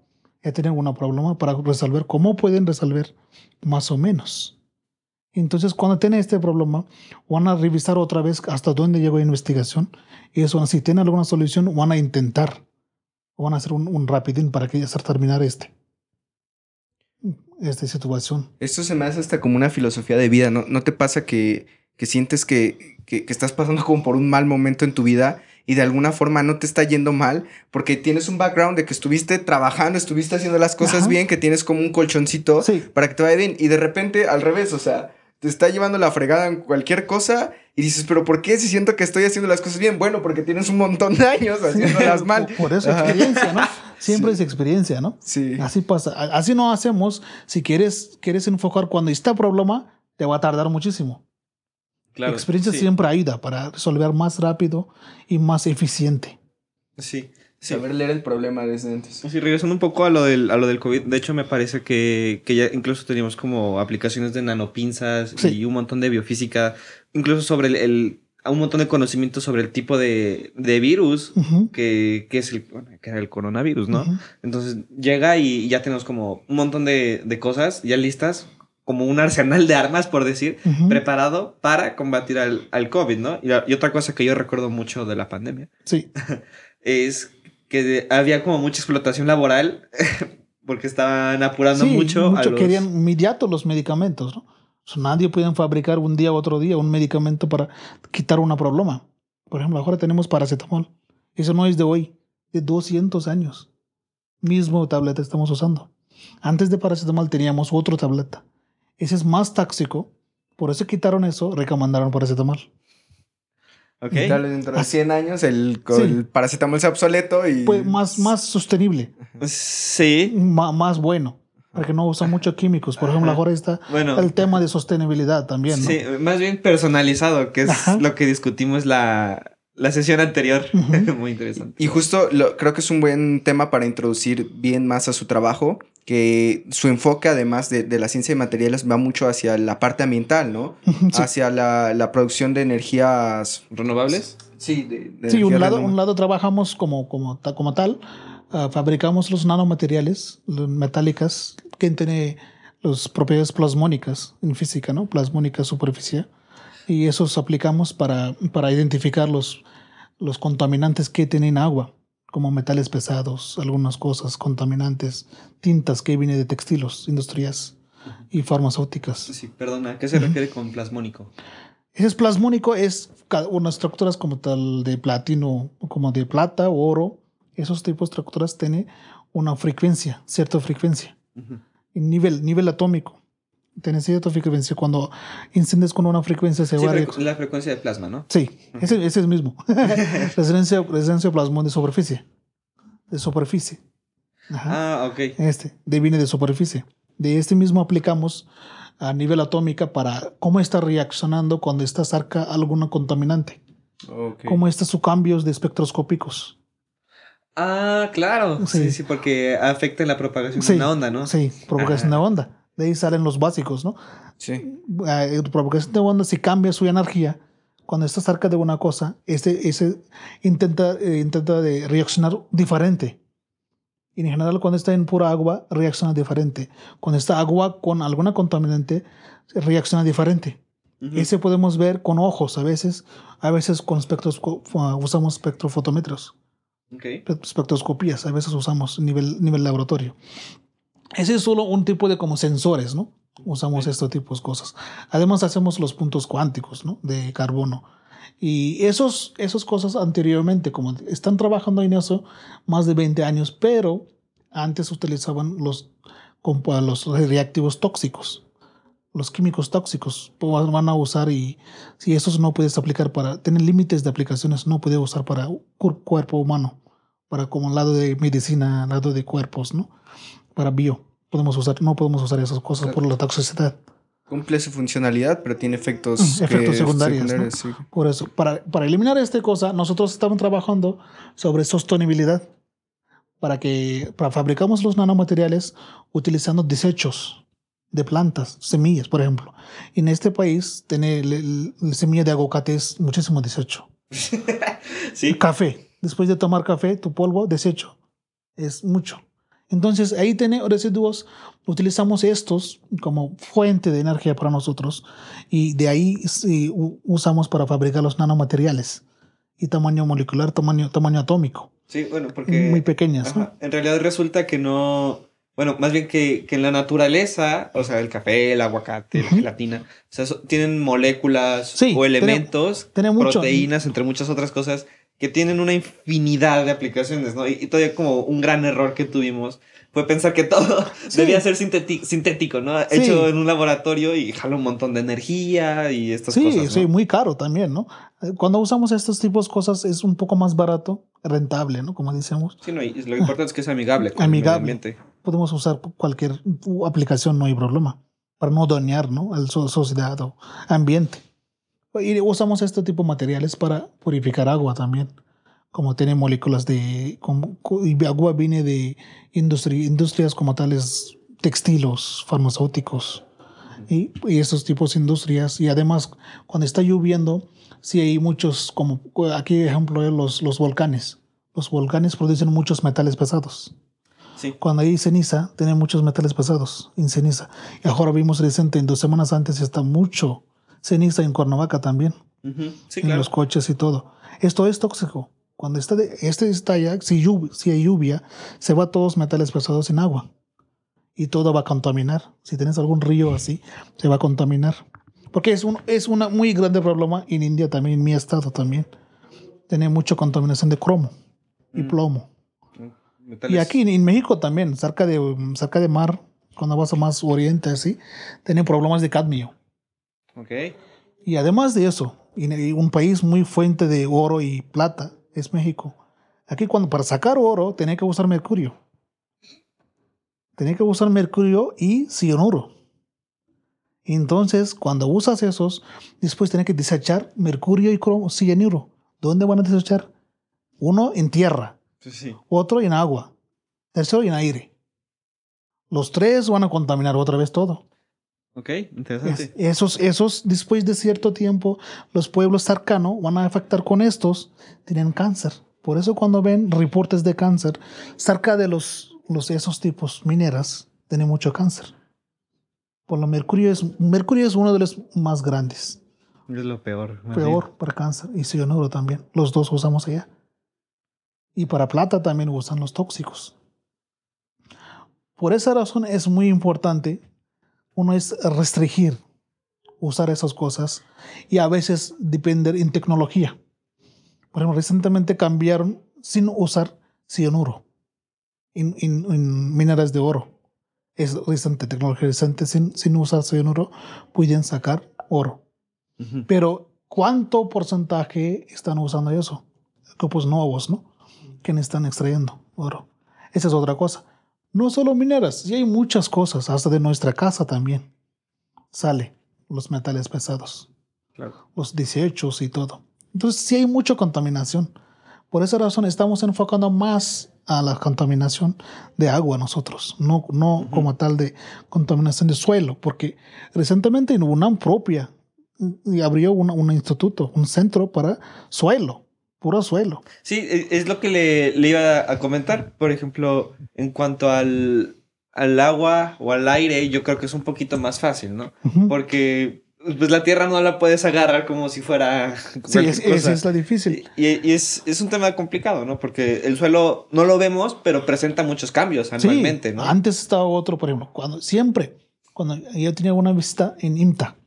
Speaker 1: ya tienen un problema para resolver. ¿Cómo pueden resolver? Más o menos. Entonces, cuando tienen este problema, van a revisar otra vez hasta dónde llegó la investigación. Y eso, si tienen alguna solución, van a intentar. Van a hacer un, un rapidín para que ya se terminar este. Esta situación.
Speaker 3: Esto se me hace hasta como una filosofía de vida. ¿No, no te pasa que, que sientes que, que, que estás pasando como por un mal momento en tu vida y de alguna forma no te está yendo mal porque tienes un background de que estuviste trabajando, estuviste haciendo las cosas bien, que tienes como un colchoncito para que te vaya bien y de repente al revés, o sea, te está llevando la fregada en cualquier cosa y dices, pero ¿por qué si siento que estoy haciendo las cosas bien? Bueno, porque tienes un montón de años haciéndolas mal.
Speaker 1: Por eso experiencia, ¿no? Siempre es experiencia, ¿no?
Speaker 3: Sí.
Speaker 1: Así pasa. Así no hacemos. Si quieres, quieres enfocar cuando está problema, te va a tardar muchísimo. La experiencia siempre ayuda para resolver más rápido y más eficiente.
Speaker 2: Sí.
Speaker 3: Saber leer el problema desde antes.
Speaker 2: Sí, regresando un poco a lo del, a lo del COVID, de hecho me parece que, que ya incluso teníamos como aplicaciones de nanopinzas y un montón de biofísica, incluso sobre el, el un montón de conocimiento sobre el tipo de, de virus que, que, es el, que era el coronavirus, ¿no? Entonces llega y ya tenemos como un montón de, de cosas ya listas como un arsenal de armas, por decir, preparado para combatir al, al COVID, ¿no? Y, y, otra cosa que yo recuerdo mucho de la pandemia.
Speaker 1: Sí.
Speaker 2: es que había como mucha explotación laboral porque estaban apurando mucho.
Speaker 1: mucho a los... querían inmediato los medicamentos, ¿no? nadie puede fabricar un día u otro día un medicamento para quitar un problema. Por ejemplo, ahora tenemos paracetamol. Eso no es de hoy, de 200 años. Mismo tableta estamos usando. Antes de paracetamol teníamos otro tableta ese es más tóxico. Por eso quitaron eso, recomendaron paracetamol.
Speaker 3: Ok. Tal vez dentro de 100 años el, paracetamol sea obsoleto y.
Speaker 1: Pues más, más sostenible.
Speaker 2: Sí.
Speaker 1: más bueno. Porque no usa muchos químicos. Por ejemplo, ahora está el tema de sostenibilidad también. ¿no?
Speaker 2: Sí, más bien personalizado, que es lo que discutimos la, la sesión anterior. Muy interesante.
Speaker 3: Y justo lo, creo que es un buen tema para introducir bien más a su trabajo, que su enfoque, además de, de la ciencia de materiales, va mucho hacia la parte ambiental, ¿no? Hacia la, la, producción de energías
Speaker 2: renovables.
Speaker 3: Sí, de,
Speaker 1: sí un, lado, un lado trabajamos como, como, como tal, uh, fabricamos los nanomateriales metálicas que tienen las propiedades plasmónicas en física, ¿no? Plasmónica superficie. Y esos aplicamos para, para identificar los, los contaminantes que tienen agua como metales pesados, algunas cosas contaminantes, tintas que vienen de textilos, industrias y farmacéuticas.
Speaker 2: Sí, perdona, qué se refiere con plasmónico?
Speaker 1: Ese es plasmónico, es unas estructuras como tal de platino, como de plata o oro. Esos tipos de estructuras tienen una frecuencia, cierta frecuencia, nivel, nivel atómico. Tiene cierta frecuencia. Cuando incendies con una frecuencia se
Speaker 2: sí, La frecuencia de plasma, ¿no?
Speaker 1: Sí, ese, ese, es mismo. resistencia, resistencia plasmón de superficie. De superficie.
Speaker 2: Ah, ok.
Speaker 1: Este, de viene de superficie. De este mismo aplicamos a nivel atómica para cómo está reaccionando cuando está cerca alguna contaminante. Okay. Cómo están sus cambios de espectroscópicos.
Speaker 2: Ah, claro. Sí, sí, porque afecta la propagación de una onda, ¿no?
Speaker 1: Sí, propagación de onda. De ahí salen los básicos, ¿no?
Speaker 3: Sí.
Speaker 1: Eh, propagación de onda, si cambia su energía, cuando está cerca de una cosa, ese, ese intenta, eh, intenta de reaccionar diferente. Y en general, cuando está en pura agua, reacciona diferente. Cuando está agua con alguna contaminante, reacciona diferente. Ese podemos ver con ojos a veces, a veces con espectros, usamos espectrofotómetros.
Speaker 2: Okay.
Speaker 1: Espectroscopías, a veces usamos nivel, nivel laboratorio. Ese es solo un tipo de como sensores, ¿no? Usamos estos tipos de cosas. Además hacemos los puntos cuánticos, ¿no? De carbono. Y esos, esas cosas anteriormente, como están trabajando en eso más de 20 años, pero antes utilizaban los, los reactivos tóxicos, los químicos tóxicos, van a usar y si esos no puedes aplicar para, tener límites de aplicaciones, no puede usar para cuerpo humano, para como lado de medicina, lado de cuerpos, ¿no? Para bio. podemos usar, no podemos usar esas cosas por la toxicidad.
Speaker 3: Cumple su funcionalidad, pero tiene efectos,
Speaker 1: Mm, efectos
Speaker 3: que-
Speaker 1: secundarios. ¿no?
Speaker 3: sí.
Speaker 1: Por eso, para, para eliminar esta cosa, nosotros estamos trabajando sobre sostenibilidad. Para que para fabricamos los nanomateriales utilizando desechos de plantas, semillas, por ejemplo. En este país, tener la semilla de aguacate es muchísimo desecho.
Speaker 2: Sí.
Speaker 1: Café. Después de tomar café, tu polvo, desecho. Es mucho. Entonces, ahí tiene residuos. Utilizamos estos como fuente de energía para nosotros. Y de ahí sí, usamos para fabricar los nanomateriales. Y tamaño molecular, tamaño, tamaño atómico.
Speaker 2: Sí, bueno, porque...
Speaker 1: Muy pequeñas. ¿no?
Speaker 2: En realidad resulta que no... Bueno, más bien que, que en la naturaleza, o sea, el café, el aguacate, la
Speaker 1: Ujú.
Speaker 2: gelatina, o sea, so- tienen moléculas
Speaker 1: Sí,
Speaker 2: o
Speaker 1: tiene-
Speaker 2: elementos,
Speaker 1: tiene mucho.
Speaker 2: proteínas, entre muchas otras cosas, que tienen una infinidad de aplicaciones, ¿no? Y, y todavía como un gran error que tuvimos fue pensar que todo
Speaker 1: Sí.
Speaker 2: debía ser sintéti- sintético, ¿no?
Speaker 1: Sí.
Speaker 2: Hecho en un laboratorio y jala un montón de energía y estas
Speaker 1: Sí,
Speaker 2: cosas, ¿no?
Speaker 1: sí, muy caro también, ¿no? Eh, Cuando usamos estos tipos de cosas es un poco más barato, rentable, ¿no? Como decíamos.
Speaker 2: Sí, no, y lo importante es que es amigable con
Speaker 1: Amigable.
Speaker 2: el medio ambiente.
Speaker 1: Podemos usar cualquier aplicación, no hay problema, para no dañar, ¿no? A la so- sociedad o ambiente. Y usamos este tipo de materiales para purificar agua también. Como tiene moléculas de... Como, y agua viene de industria, industrias como tales textilos, farmacéuticos. Y, y esos tipos de industrias. Y además, cuando está lloviendo, sí hay muchos, como aquí ejemplo de los, los volcanes. Los volcanes producen muchos metales pesados.
Speaker 2: Sí.
Speaker 1: Cuando hay ceniza, tiene muchos metales pesados en ceniza. Y ahora vimos reciente, en dos semanas antes, está mucho ceniza en Cuernavaca también,
Speaker 2: Sí,
Speaker 1: en
Speaker 2: claro.
Speaker 1: los coches y todo. Esto es tóxico. Cuando está de, este estalla, si, lluv- si hay lluvia, se va todos metales pesados en agua. Y todo va a contaminar. Si tienes algún río así, se va a contaminar. Porque es un es una muy grande problema en India también, en mi estado también. Tiene mucha contaminación de cromo y
Speaker 2: Mm.
Speaker 1: plomo.
Speaker 2: Metales-
Speaker 1: Y aquí en, en México también, cerca de, cerca de mar, cuando vas a más oriente así, tienen problemas de cadmio.
Speaker 2: Ok.
Speaker 1: Y además de eso, un país muy fuente de oro y plata es México. Aquí cuando para sacar oro tenía que usar mercurio. Tenía que usar mercurio y cianuro. Entonces, cuando usas esos, después tienes que desechar mercurio y cromo, cianuro. ¿Dónde van a desechar? Uno en tierra,
Speaker 2: Sí, sí.
Speaker 1: otro en agua, tercero en aire. Los tres van a contaminar otra vez todo.
Speaker 2: Ok,
Speaker 1: Es-
Speaker 2: interesante.
Speaker 1: esos, esos, después de cierto tiempo, los pueblos cercanos van a afectar con estos, tienen cáncer. Por eso cuando ven reportes de cáncer, cerca de los, los esos tipos mineras, tienen mucho cáncer. Por lo mercurio es, mercurio es uno de los más grandes,
Speaker 2: Es lo peor.
Speaker 1: peor para cáncer, y cianuro también. Los dos usamos allá. Y para plata también usan los tóxicos. Por esa razón es muy importante, uno es restringir usar esas cosas y a veces depender en tecnología. Por ejemplo, recientemente cambiaron sin usar cianuro en, en, en mineras de oro. Es reciente, tecnología reciente, sin, sin usar cianuro pueden sacar oro. Pero, ¿cuánto porcentaje están usando eso? Grupos nuevos, ¿no? Que están extrayendo oro. Esa es otra cosa. No solo mineras, sí hay muchas cosas, hasta de nuestra casa también. Sale los metales pesados,
Speaker 2: Claro.
Speaker 1: los desechos y todo. Entonces, sí hay mucha contaminación. Por esa razón estamos enfocando más a la contaminación de agua nosotros, no, no como tal de contaminación de suelo, porque recientemente en UNAM propia y abrió una- un instituto, un centro para suelo, puro suelo.
Speaker 2: Sí, e- es lo que le, le iba a comentar. Por ejemplo, en cuanto al, al agua o al aire, yo creo que es un poquito más fácil, ¿no?
Speaker 1: Ujú.
Speaker 2: Porque pues, la tierra no la puedes agarrar como si fuera
Speaker 1: Sí, es,
Speaker 2: cosa.
Speaker 1: es la difícil.
Speaker 2: Y, y es, es un tema complicado, ¿no? Porque el suelo no lo vemos, pero presenta muchos cambios anualmente,
Speaker 1: sí,
Speaker 2: ¿no?
Speaker 1: Antes estaba otro, por ejemplo, cuando siempre, cuando yo tenía una visita en IMTA,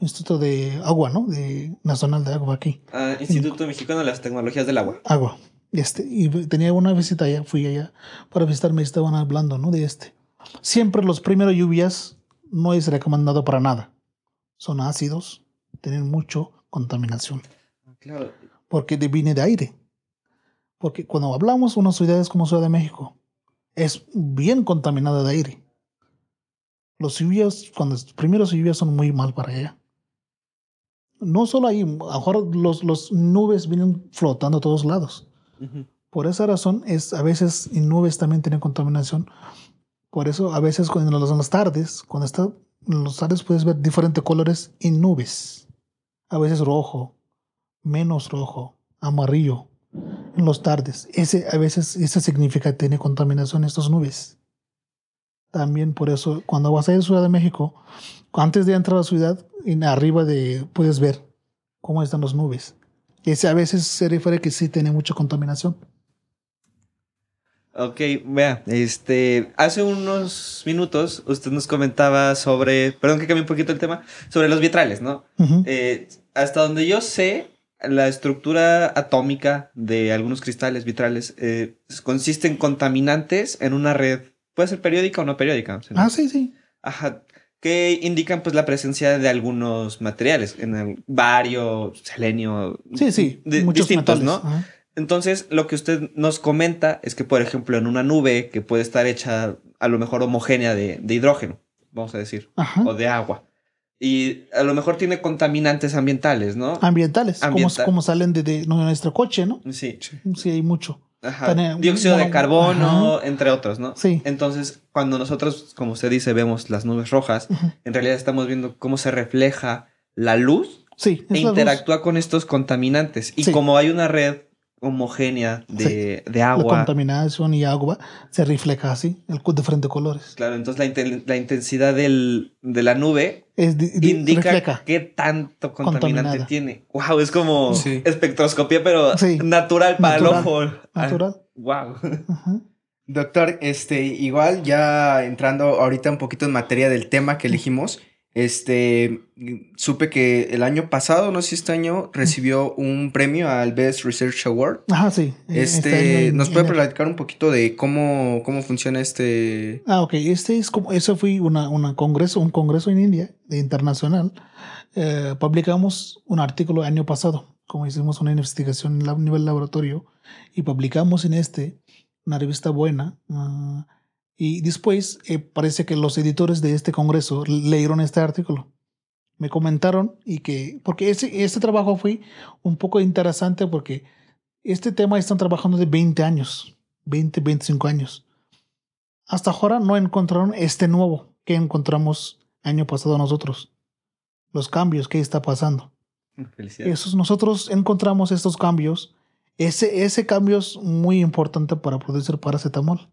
Speaker 1: Instituto de Agua, ¿no? De Nacional de Agua aquí.
Speaker 2: Ah, Instituto Mexicano de las Tecnologías del Agua.
Speaker 1: agua. Este, y tenía una visita allá, fui allá para visitarme, estaban hablando, ¿no? De este. Siempre los primeros lluvias no es recomendado para nada. Son ácidos, tienen mucho contaminación,
Speaker 2: Claro.
Speaker 1: porque viene de aire. Porque cuando hablamos de unas ciudades como Ciudad de México, es bien contaminada de aire. Los lluvias, cuando primeros lluvias son muy mal para ella. No solo ahí, ahora los, los nubes vienen flotando a todos lados. Por esa razón, es, a veces en nubes también tienen contaminación. Por eso, a veces cuando en las tardes, cuando está en las tardes puedes ver diferentes colores en nubes. A veces rojo, menos rojo, amarillo, en las tardes. Ese, a veces, eso significa que tiene contaminación estas nubes. También por eso, cuando vas a ir a Ciudad de México, antes de entrar a la ciudad, en arriba de, puedes ver cómo están las nubes. Ese a veces se refiere que sí tiene mucha contaminación.
Speaker 2: Ok, vea, este, hace unos minutos usted nos comentaba sobre, perdón que cambie un poquito el tema, sobre los vitrales, ¿no? Eh, hasta donde yo sé, la estructura atómica de algunos cristales vitrales eh, consiste en contaminantes en una red, puede ser periódica o no periódica.
Speaker 1: Ah, sí, sí.
Speaker 2: Ajá, que indican pues la presencia de algunos materiales, en el bario, selenio,
Speaker 1: sí, sí,
Speaker 2: muchos distintos, ¿no? Entonces, lo que usted nos comenta es que, por ejemplo, en una nube que puede estar hecha a lo mejor homogénea de, hidrógeno, vamos a decir, o de agua, y a lo mejor tiene contaminantes ambientales, ¿no?
Speaker 1: Ambientales, como, salen de, nuestro coche, ¿no?
Speaker 2: Sí.
Speaker 1: Sí, hay mucho.
Speaker 2: Ajá. Dióxido de carbono, entre otros, ¿no? Sí. Entonces, cuando nosotros, como usted dice, vemos las nubes rojas, en realidad estamos viendo cómo se refleja la luz
Speaker 1: sí,
Speaker 2: e interactúa con estos contaminantes. Y como hay una red homogénea de, de, agua.
Speaker 1: La contaminación y agua se refleja así, el de diferentes colores.
Speaker 2: Claro, entonces la, intensidad del, de la nube indica qué tanto contaminante tiene. Wow, es como espectroscopía, pero natural para el ojo.
Speaker 1: Natural.
Speaker 2: wow.
Speaker 3: Doctor, este, igual ya entrando ahorita un poquito en materia del tema que elegimos, este, supe que el año pasado, no sé si este año, recibió un premio al Best Research Award.
Speaker 1: Ajá, sí.
Speaker 3: E-, este, este ¿nos puede platicar un poquito de cómo, cómo funciona este?
Speaker 1: Ah, ok. Este es como, eso fue una, una congreso, un congreso en India, de internacional. Eh, publicamos un artículo el año pasado, como hicimos una investigación a nivel laboratorio, y publicamos en este, una revista buena, uh, y después eh, parece que los editores de este congreso leyeron este artículo. Me comentaron y que, porque ese, este trabajo fue un poco interesante porque este tema están trabajando de 20 años, 20, 25 años. Hasta ahora no encontraron este nuevo que encontramos año pasado nosotros. Los cambios que está pasando. Esos, nosotros encontramos estos cambios. Ese, ese cambio es muy importante para producir paracetamol.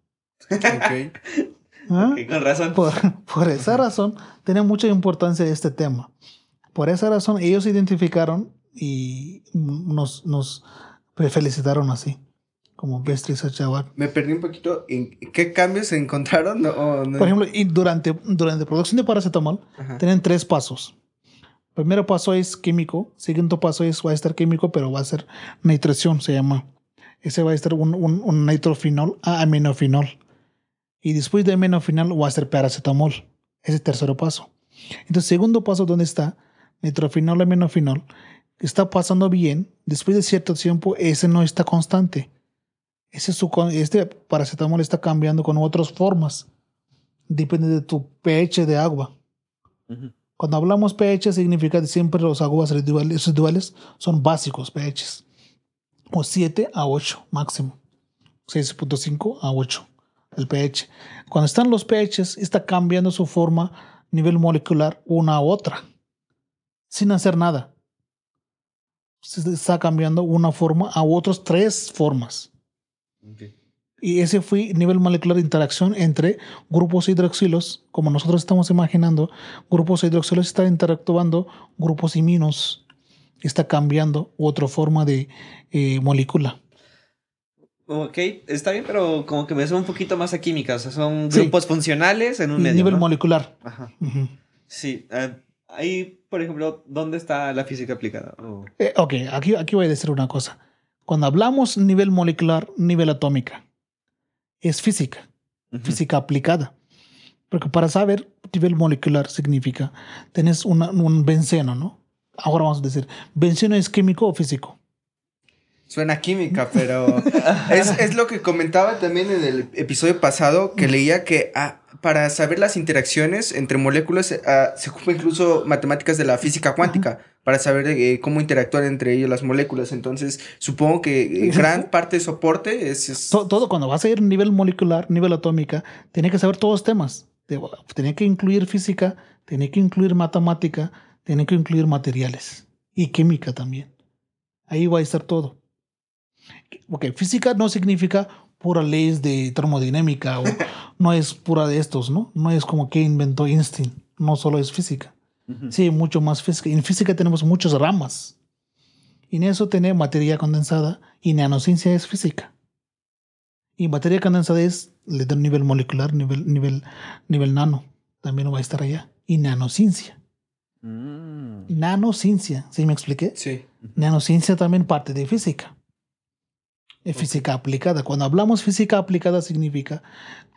Speaker 2: ¿Ah? con razón.
Speaker 1: Por, esa razón, tiene mucha importancia este tema. Por esa razón, ellos identificaron y nos, nos felicitaron así, como Best Research
Speaker 3: Me perdí un poquito. ¿En qué cambios se encontraron?
Speaker 1: Por ejemplo, y durante, durante producción de paracetamol, tienen tres pasos. Primero paso es químico, segundo paso es va a estar químico, pero va a ser nitración, se llama. Ese va a estar un, un, un nitrofinol a aminofinol. Y después de aminofinol va a ser paracetamol. Ese es el tercer paso. Entonces, segundo paso, ¿dónde está? Nitrofinol, aminofinol. Está pasando bien. Después de cierto tiempo, ese no está constante. Ese su, este paracetamol está cambiando con otras formas. Depende de tu pH de agua. Cuando hablamos pH, significa que siempre los aguas residuales, residuales son básicos pH. O 7 a 8 máximo. 6.5 a 8 el pH. Cuando están los pHs, está cambiando su forma a nivel molecular una a otra, sin hacer nada. está cambiando una forma a otras tres formas. Y ese fue nivel molecular de interacción entre grupos hidroxilos, como nosotros estamos imaginando, grupos hidroxilos están interactuando, grupos iminos está cambiando otra forma de eh, molécula.
Speaker 2: Ok, está bien, pero como que me suena un poquito más a química. O sea, son grupos funcionales en un medio.
Speaker 1: Nivel molecular.
Speaker 2: Ajá. Sí. Eh, ahí, por ejemplo, ¿dónde está la física aplicada?
Speaker 1: Eh, ok, aquí, aquí voy a decir una cosa. Cuando hablamos nivel molecular, nivel atómica, es física. Física aplicada. Porque para saber nivel molecular significa, tenés un benceno, ¿no? Ahora vamos a decir, ¿benceno es químico o físico?
Speaker 3: Suena química, pero es, es, lo que comentaba también en el episodio pasado, que leía que ah, para saber las interacciones entre moléculas ah, se ocupa incluso matemáticas de la física cuántica, para saber eh, cómo interactuar entre ellos las moléculas. Entonces, supongo que gran parte de soporte es...
Speaker 1: Todo, cuando vas a ir a nivel molecular, nivel atómica, tiene que saber todos los temas. Tiene que incluir física, tiene que incluir matemática, tiene que incluir materiales y química también. Ahí va a estar todo. Ok, física no significa pura leyes de termodinámica o no es pura de estos, ¿no? No es como que inventó Einstein, no solo es física. Sí, mucho más física. En física tenemos muchas ramas. Y en eso tiene materia condensada y nanociencia es física. Y materia condensada es de nivel molecular, nivel, nivel, nivel nano. También va a estar allá. Y nanociencia. Mm. Nanociencia, ¿sí me expliqué?
Speaker 3: Sí.
Speaker 1: Nanociencia también parte de física física aplicada. Cuando hablamos física aplicada significa,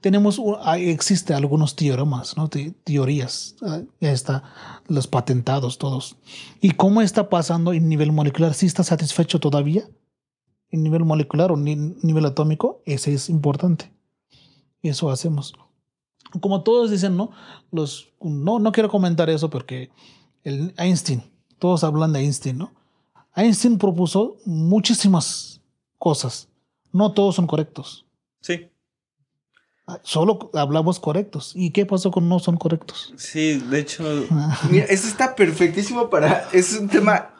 Speaker 1: tenemos, existe algunos teoremas, ¿no? teorías, ah, ya está, los patentados todos. ¿Y cómo está pasando en nivel molecular? ¿Si está satisfecho todavía? En nivel molecular o nivel atómico, ese es importante. Eso hacemos. Como todos dicen, ¿no? Los, no, no quiero comentar eso porque el Einstein, todos hablan de Einstein, ¿no? Einstein propuso muchísimas cosas. No todos son correctos.
Speaker 2: Sí.
Speaker 1: Ah, solo hablamos correctos. ¿Y qué pasó con no son correctos?
Speaker 2: Sí, de hecho.
Speaker 3: Mira, esto está perfectísimo para. Es un tema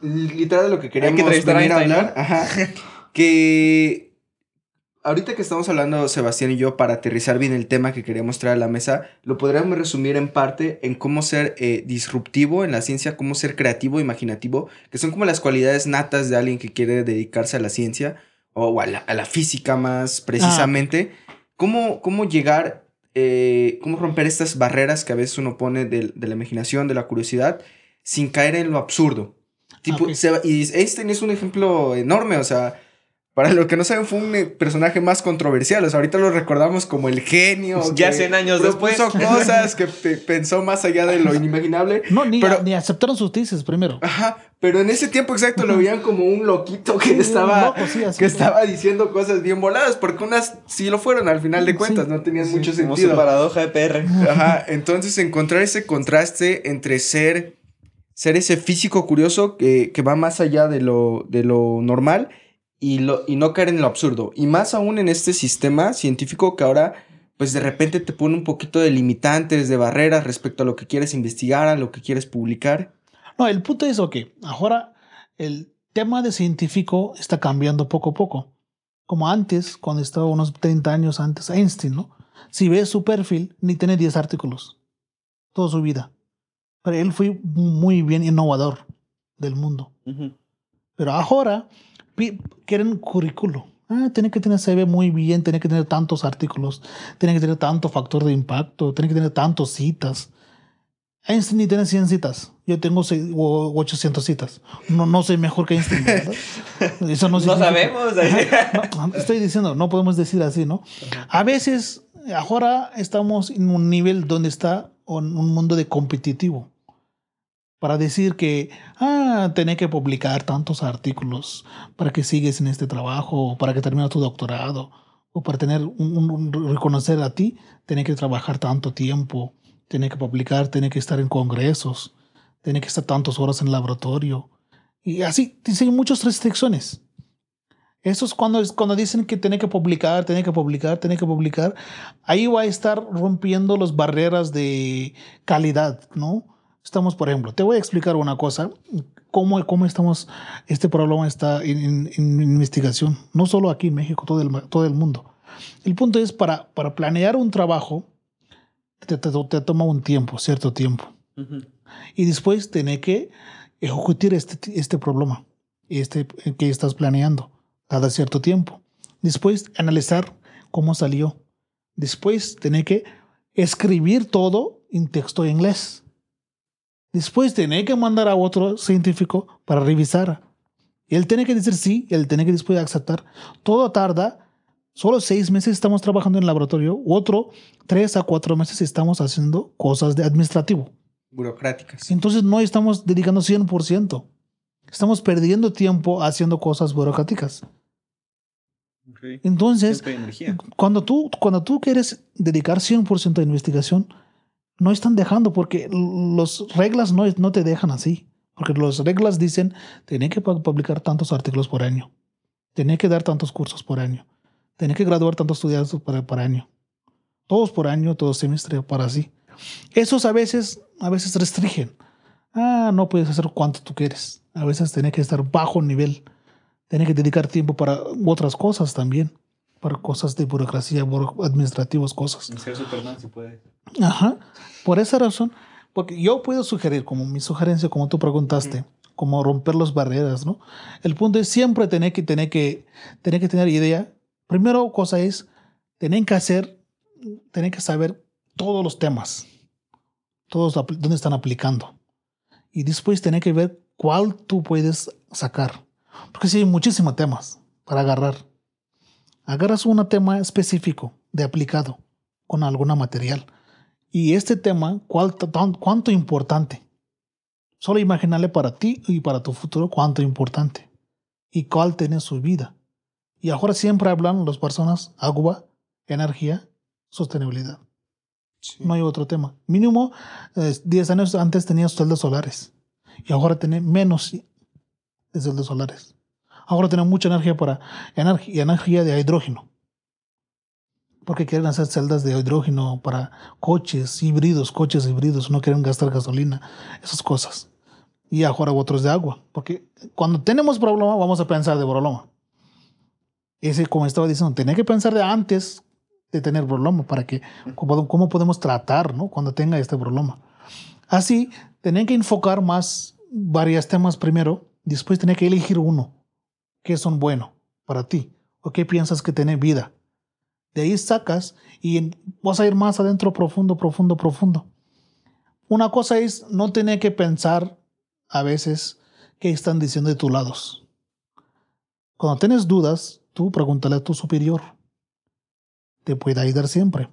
Speaker 3: literal de lo que queríamos
Speaker 2: que venir a hablar.
Speaker 3: Ajá. Que ahorita que estamos hablando, Sebastián y yo, para aterrizar bien el tema que queríamos traer a la mesa, lo podríamos resumir en parte en cómo ser eh, disruptivo en la ciencia, cómo ser creativo, imaginativo, que son como las cualidades natas de alguien que quiere dedicarse a la ciencia o a la, física más precisamente. Ah. ¿Cómo, ¿Cómo llegar, eh, cómo romper estas barreras que a veces uno pone de, la imaginación, de la curiosidad, sin caer en lo absurdo? Tipo, y Einstein es un ejemplo enorme, o sea, para los que no saben, fue un eh, personaje más controversial. O sea, ahorita lo recordamos como el genio.
Speaker 2: Pues ya 100 años después.
Speaker 3: cosas que pensó más allá de lo inimaginable.
Speaker 1: No, ni, ni aceptaron sus tesis primero.
Speaker 3: Ajá. Pero en ese tiempo exacto lo veían como un loquito que estaba, que estaba diciendo cosas bien voladas. Porque unas sí lo fueron al final de cuentas. no tenían mucho sentido. Como su
Speaker 2: paradoja de PR.
Speaker 3: Ajá. Entonces, encontrar ese contraste entre ser, ser ese físico curioso que, que va más allá de lo, de lo normal y, lo, y no caer en lo absurdo. Y más aún en este sistema científico que ahora, pues de repente te pone un poquito de limitantes, de barreras respecto a lo que quieres investigar, a lo que quieres publicar.
Speaker 1: No, el punto es, que ahora el tema de científico está cambiando poco a poco. Como antes, cuando estaba unos 30 años antes, Einstein, ¿no? Si ves su perfil, ni tiene 10 artículos. Toda su vida. Pero él fue muy bien innovador del mundo. Pero ahora quieren currículo. Ah, tiene que tener CV muy bien, tiene que tener tantos artículos, tiene que tener tanto factor de impacto, tiene que tener tantos citas. Einstein ni tiene 100 citas. Yo tengo 800 citas. No, no soy mejor que Einstein,
Speaker 2: Eso no, no sabemos.
Speaker 1: estoy diciendo, no podemos decir así, ¿no? A veces, ahora estamos en un nivel donde está un mundo de competitivo para decir que, ah, tenés que publicar tantos artículos para que sigues en este trabajo, o para que termines tu doctorado, o para tener un, reconocer a ti, tenés que trabajar tanto tiempo, tenés que publicar, tenés que estar en congresos, tenés que estar tantas horas en el laboratorio. Y así, dicen muchas restricciones. Eso es cuando, cuando dicen que tiene que publicar, tiene que publicar, tiene que publicar. Ahí va a estar rompiendo las barreras de calidad, ¿no? Estamos, por ejemplo, te voy a explicar una cosa, cómo, cómo estamos, este problema está en, investigación, no solo aquí en México, todo el, todo el mundo. El punto es, para, para planear un trabajo, te, te, toma un tiempo, cierto tiempo. Y después tiene que ejecutar este, este problema este, que estás planeando cada cierto tiempo. Después analizar cómo salió. Después tiene que escribir todo en texto en inglés. Después tiene que mandar a otro científico para revisar. Él tiene que decir sí, él tiene que después aceptar. Todo tarda. Solo seis meses estamos trabajando en el laboratorio. Otro, tres a cuatro meses estamos haciendo cosas de administrativo.
Speaker 3: Burocráticas.
Speaker 1: Entonces no estamos dedicando 100%. Estamos perdiendo tiempo haciendo cosas burocráticas. Entonces, cuando tú, cuando tú quieres dedicar 100% a investigación, no están dejando porque las reglas no, no te dejan así. Porque las reglas dicen, tiene que publicar tantos artículos por año, tiene que dar tantos cursos por año, tiene que graduar tantos estudiantes por, año. Todos por año, todo semestre, para así. Esos a veces, a veces restringen. Ah, no puedes hacer cuanto tú quieres. A veces tiene que estar bajo nivel. Tiene que dedicar tiempo para otras cosas también. Para cosas de burocracia, administrativas, cosas.
Speaker 2: Ser Superman si puede.
Speaker 1: Ajá. Por esa razón, porque yo puedo sugerir, como mi sugerencia, como tú preguntaste, como romper las barreras, ¿no? El punto es siempre tener que, tener que, tener que tener idea. Primero cosa es, tener que hacer, tener que saber todos los temas, todos dónde están aplicando. Y después tener que ver cuál tú puedes sacar. Porque sí hay muchísimos temas para agarrar. Agarras un tema específico de aplicado con alguna material. Y este tema, ¿cuál, ¿cuánto importante? Solo imaginarle para ti y para tu futuro cuánto importante. Y cuál tiene su vida. Y ahora siempre hablan las personas agua, energía, sostenibilidad. No hay otro tema. Mínimo, 10 años antes tenías celdas solares y ahora tiene menos de celdas solares. Ahora tiene mucha energía para energía, de hidrógeno. Porque quieren hacer celdas de hidrógeno para coches híbridos, coches híbridos, no quieren gastar gasolina, esas cosas. Y ahora otros de agua. Porque cuando tenemos problema, vamos a pensar de problema. Ese, como estaba diciendo, tenía que pensar de antes de tener problema para que cómo, podemos tratar ¿no? cuando tenga este problema. Así, tienen que enfocar más varios temas primero, después tener que elegir uno que son buenos para ti o qué piensas que tiene vida. De ahí sacas y vas a ir más adentro, profundo, profundo, profundo. Una cosa es no tener que pensar a veces qué están diciendo de tus lados. Cuando tienes dudas, tú pregúntale a tu superior te puede ayudar siempre.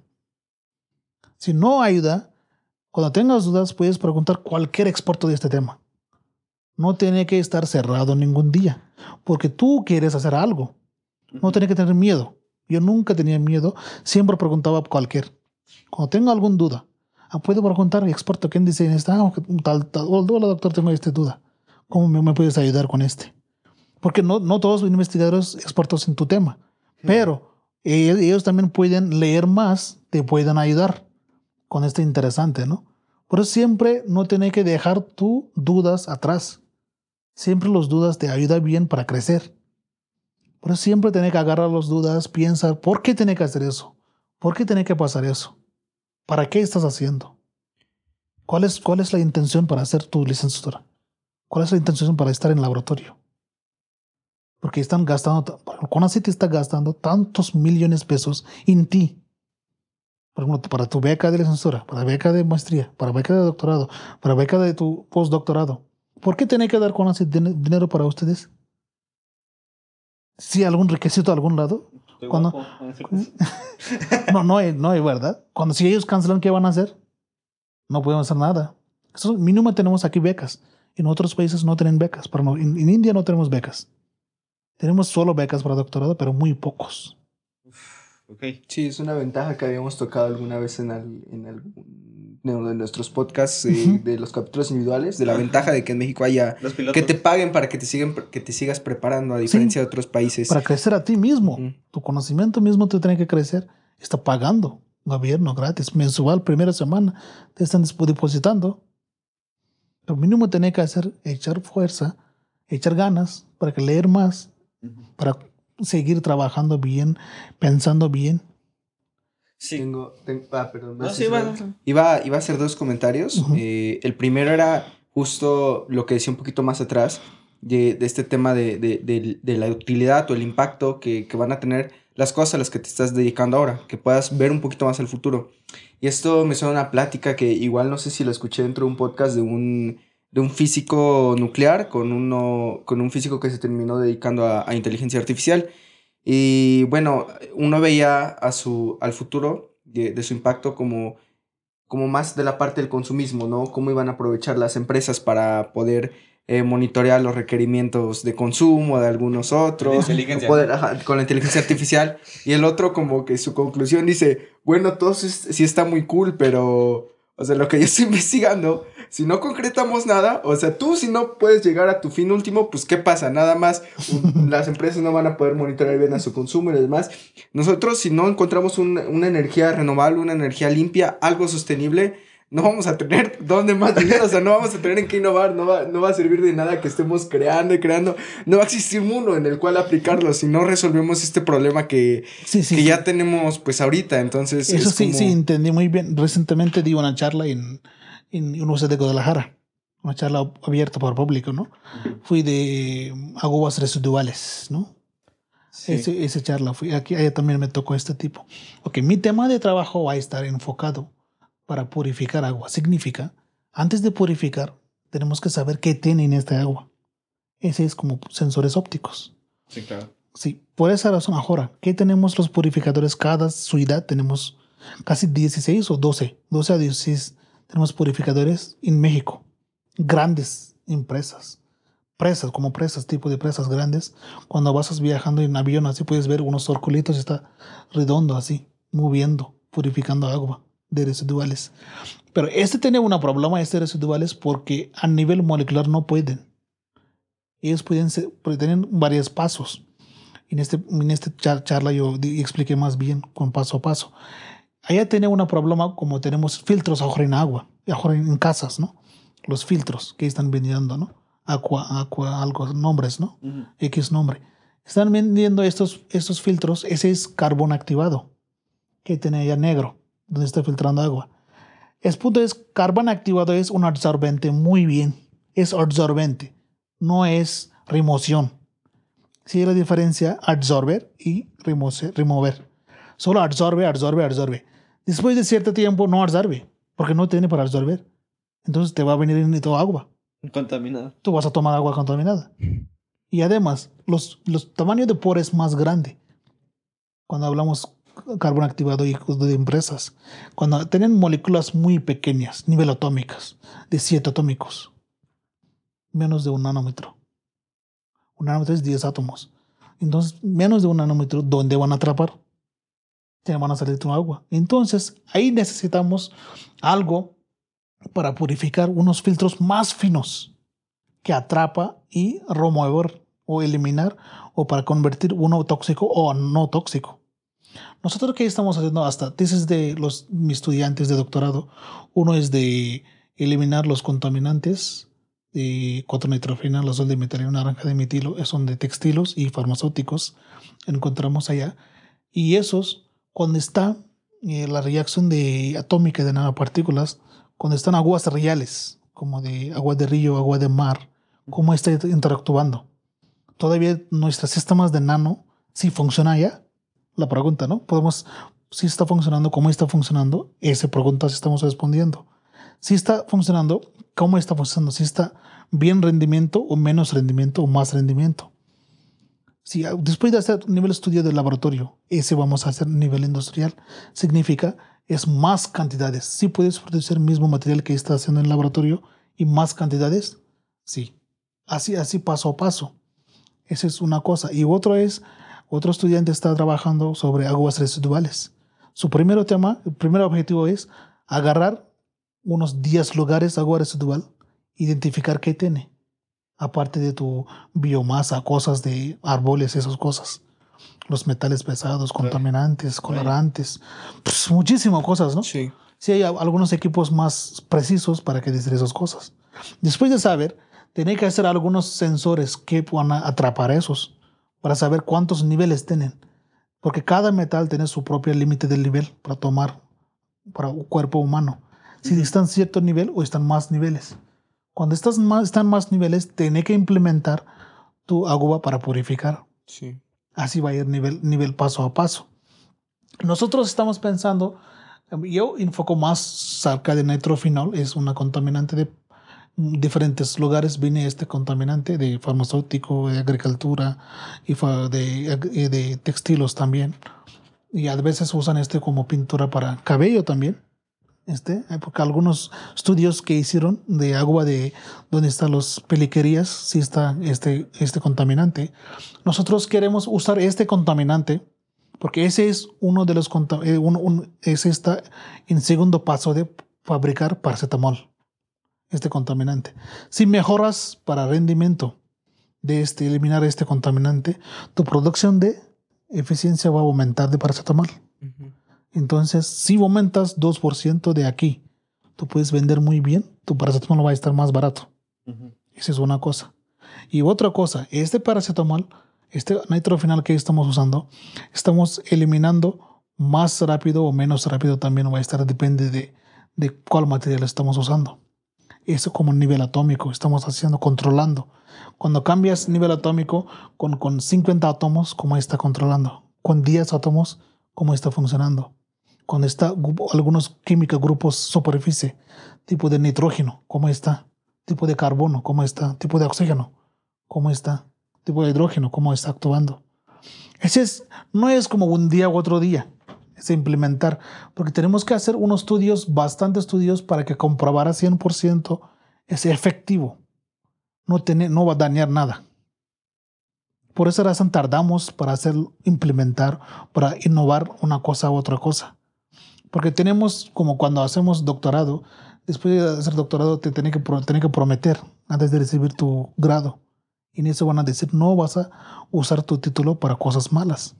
Speaker 1: Si no ayuda, cuando tengas dudas puedes preguntar cualquier experto de este tema. No tiene que estar cerrado ningún día, porque tú quieres hacer algo. No tiene que tener miedo. Yo nunca tenía miedo, siempre preguntaba a cualquier. Cuando tengo alguna duda, ah, puedo preguntar al experto quién dice esta, ah, tal, tal, hola doctor, tengo esta duda. ¿Cómo me, puedes ayudar con este? Porque no, no todos los investigadores expertos en tu tema, pero ellos también pueden leer más, te pueden ayudar con este interesante, ¿no? Por eso siempre no tienes que dejar tus dudas atrás. Siempre los dudas te ayudan bien para crecer. Por eso siempre tienes que agarrar las dudas, piensa, ¿por qué tiene que hacer eso? ¿Por qué tiene que pasar eso? ¿Para qué estás haciendo? ¿Cuál es, cuál es la intención para hacer tu licenciatura? ¿Cuál es la intención para estar en el laboratorio? porque están gastando, CONACYT está gastando tantos millones de pesos en ti. Por ejemplo, para tu beca de licenciatura, para beca de maestría, para beca de doctorado, para beca de tu postdoctorado. ¿Por qué tiene que dar CONACYT dinero para ustedes? ¿Sí algún requisito a algún lado? Cuando... no, no hay, no hay, ¿verdad? Cuando si ellos cancelan, ¿qué van a hacer? No podemos hacer nada. Eso, mínimo tenemos aquí becas. En otros países no tienen becas. Pero en India no tenemos becas. Tenemos solo becas para doctorado, pero muy pocos.
Speaker 3: Okay. Sí, es una ventaja que habíamos tocado alguna vez en, en algún de nuestros podcasts eh, de los capítulos individuales, de la ventaja de que en México haya que te paguen para que te sigan que te sigas preparando a diferencia de otros países.
Speaker 1: Para crecer a ti mismo, tu conocimiento mismo te tiene que crecer, está pagando gobierno gratis, mensual, primera semana, te están depositando. Lo mínimo tiene que hacer echar fuerza, echar ganas para que leer más, para seguir trabajando bien, pensando bien.
Speaker 3: Sí. Tengo, ah, perdón. iba, iba, a hacer dos comentarios. Eh, el primero era justo lo que decía un poquito más atrás, de, de este tema de, de, de, la utilidad o el impacto que, que, van a tener las cosas a las que te estás dedicando ahora, que puedas ver un poquito más al futuro. Y esto me suena una plática que igual no sé si lo escuché dentro de un podcast de un de un físico nuclear con, uno, con un físico que se terminó dedicando a, inteligencia artificial. Y bueno, uno veía a su, al futuro de, su impacto como, como más de la parte del consumismo, ¿no? Cómo iban a aprovechar las empresas para poder eh, monitorear los requerimientos de consumo de algunos otros, con la inteligencia artificial. Y el otro como que su conclusión dice, bueno, todo sí está muy cool, pero, o sea, lo que yo estoy investigando, si no concretamos nada, o sea, tú si no puedes llegar a tu fin último, pues ¿qué pasa? Nada más las empresas no van a poder monitorear bien a su consumo y demás. Nosotros si no encontramos una energía renovable, una energía limpia, algo sostenible, no vamos a tener dónde más dinero, o sea, no vamos a tener en qué innovar, no va, no va a servir de nada que estemos creando y creando, no va a existir uno en el cual aplicarlo si no resolvemos este problema que, que ya tenemos pues ahorita, entonces...
Speaker 1: Eso sí, sí, entendí muy bien. Recientemente di una charla en, en Universidad de Guadalajara, una charla abierta para el público, ¿no? Fui de aguas residuales, ¿no? Sí. Ese, esa charla fui, aquí allá también me tocó este tipo. Ok, mi tema de trabajo va a estar enfocado para purificar agua. Significa, antes de purificar, tenemos que saber qué tiene en esta agua. Ese es como sensores ópticos.
Speaker 2: Sí, claro.
Speaker 1: Sí, por esa razón, ahora, ¿qué tenemos los purificadores? Cada ciudad tenemos casi 16 o 12, 12 a 16 tenemos purificadores en México. Grandes empresas. Presas, como presas, tipo de presas grandes. Cuando vas viajando en avión, así puedes ver unos circulitos, está redondo así, moviendo, purificando agua de residuales. Pero este tiene un problema, este residuales, porque a nivel molecular no pueden. Ellos pueden, ser, tienen varios pasos. En este, en este charla yo expliqué más bien con paso a paso. Allá tiene un problema como tenemos filtros ahora en agua, ahora en casas, ¿no? Los filtros que están vendiendo, ¿no? Aqua, aqua, algo, nombres, ¿no? X nombre. Están vendiendo estos, estos filtros, ese es carbón activado, que tiene allá negro donde está filtrando agua. El punto es, carbón activado es un absorbente muy bien. Es absorbente, no es remoción. Si hay la diferencia absorber y remover. Solo absorbe, absorbe, absorbe. Después de cierto tiempo no absorbe, porque no tiene para absorber. Entonces te va a venir en todo agua.
Speaker 2: Contaminada.
Speaker 1: Tú vas a tomar agua contaminada. Y además, los, los tamaños de poro es más grande. Cuando hablamos carbón activado y de empresas, cuando tienen moléculas muy pequeñas, nivel atómicas, de 7 atómicos, menos de un nanómetro. Un nanómetro es 10 átomos. Entonces, menos de un nanómetro, ¿dónde van a atrapar? Ya van a salir tu agua. Entonces, ahí necesitamos algo para purificar unos filtros más finos que atrapa y remover o eliminar o para convertir uno tóxico o no tóxico. Nosotros que estamos haciendo hasta tesis de los mis estudiantes de doctorado, uno es de eliminar los contaminantes de 4 nitrofenal, azul de metileno, naranja de metilo, son de textilos y farmacéuticos, encontramos allá. Y esos, cuando está eh, la reacción de atómica de nanopartículas, cuando están aguas reales, como de agua de río, agua de mar, cómo está interactuando. Todavía nuestros sistemas de nano sí funciona ya, la pregunta, ¿no? Podemos, si está funcionando, cómo está funcionando, esa pregunta si estamos respondiendo. Si está funcionando, cómo está funcionando, si está bien rendimiento o menos rendimiento o más rendimiento. Si después de hacer nivel estudio de laboratorio, ese vamos a hacer nivel industrial, significa es más cantidades. Si puedes producir el mismo material que está haciendo en el laboratorio y más cantidades, sí. Así, así paso a paso. Esa es una cosa. Y otro es otro estudiante está trabajando sobre aguas residuales. Su primer tema, el primer objetivo es agarrar unos 10 lugares de agua residual, identificar qué tiene, aparte de tu biomasa, cosas de árboles, esas cosas. Los metales pesados, contaminantes, colorantes, pues, muchísimas cosas, ¿no?
Speaker 3: Sí.
Speaker 1: Sí, hay algunos equipos más precisos para que decir esas cosas. Después de saber, tiene que hacer algunos sensores que puedan atrapar esos para saber cuántos niveles tienen. Porque cada metal tiene su propio límite del nivel para tomar para un cuerpo humano. Si están cierto nivel o están más niveles. Cuando estás más, están más niveles, tiene que implementar tu agua para purificar.
Speaker 3: Sí.
Speaker 1: Así va a ir nivel, nivel paso a paso. Nosotros estamos pensando, yo enfoco más cerca de nitrofinol, es una contaminante de diferentes lugares viene este contaminante de farmacéutico, de agricultura y de, de textilos también. Y a veces usan este como pintura para cabello también. Este, eh, porque algunos estudios que hicieron de agua de donde están las peliquerías, sí está este, este contaminante. Nosotros queremos usar este contaminante porque ese es uno de los eh, es está en segundo paso de fabricar paracetamol, este contaminante. Si mejoras para rendimiento de este, eliminar este contaminante, tu producción de eficiencia va a aumentar de paracetamol. Entonces, si aumentas 2% de aquí, tú puedes vender muy bien, tu paracetamol va a estar más barato. Esa es una cosa. Y otra cosa, este paracetamol, este nitrofinal que estamos usando, estamos eliminando más rápido o menos rápido también va a estar, depende de, de cuál material estamos usando. Eso como nivel atómico, estamos haciendo, controlando. Cuando cambias nivel atómico con, con 50 átomos, ¿cómo está controlando? Con 10 átomos, ¿cómo está funcionando? Cuando está algunos químicos, grupos superficie, tipo de nitrógeno, ¿cómo está? Tipo de carbono, ¿cómo está? Tipo de oxígeno, ¿cómo está? Tipo de hidrógeno, ¿cómo está actuando? Ese es, no es como un día u otro día, es implementar, porque tenemos que hacer unos estudios, bastantes estudios, para que comprobara 100% es efectivo. No, tiene, no va a dañar nada. Por esa razón tardamos para hacer, implementar, para innovar una cosa u otra cosa. Porque tenemos, como cuando hacemos doctorado, después de hacer doctorado te tienen que, que prometer antes de recibir tu grado. Y en eso van a decir, no vas a usar tu título para cosas malas.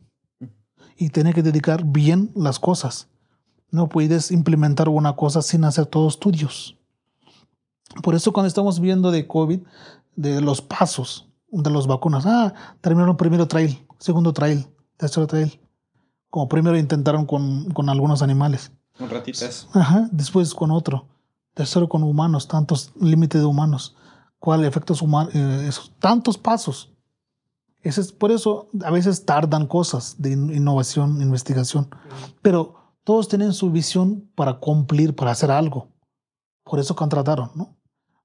Speaker 1: Y tienes que dedicar bien las cosas. No puedes implementar una cosa sin hacer todos estudios. Por eso cuando estamos viendo de COVID, de los pasos de las vacunas, ah, terminaron primero trail, segundo trail, tercero trail como primero intentaron con, con algunos animales.
Speaker 2: Con ratitas.
Speaker 1: Ajá, después con otro. Tercero con humanos, tantos límites de humanos. ¿Cuál efectos humanos? Eh, tantos pasos. Ese es, por eso a veces tardan cosas de innovación, investigación. Pero todos tienen su visión para cumplir, para hacer algo. Por eso contrataron, ¿no?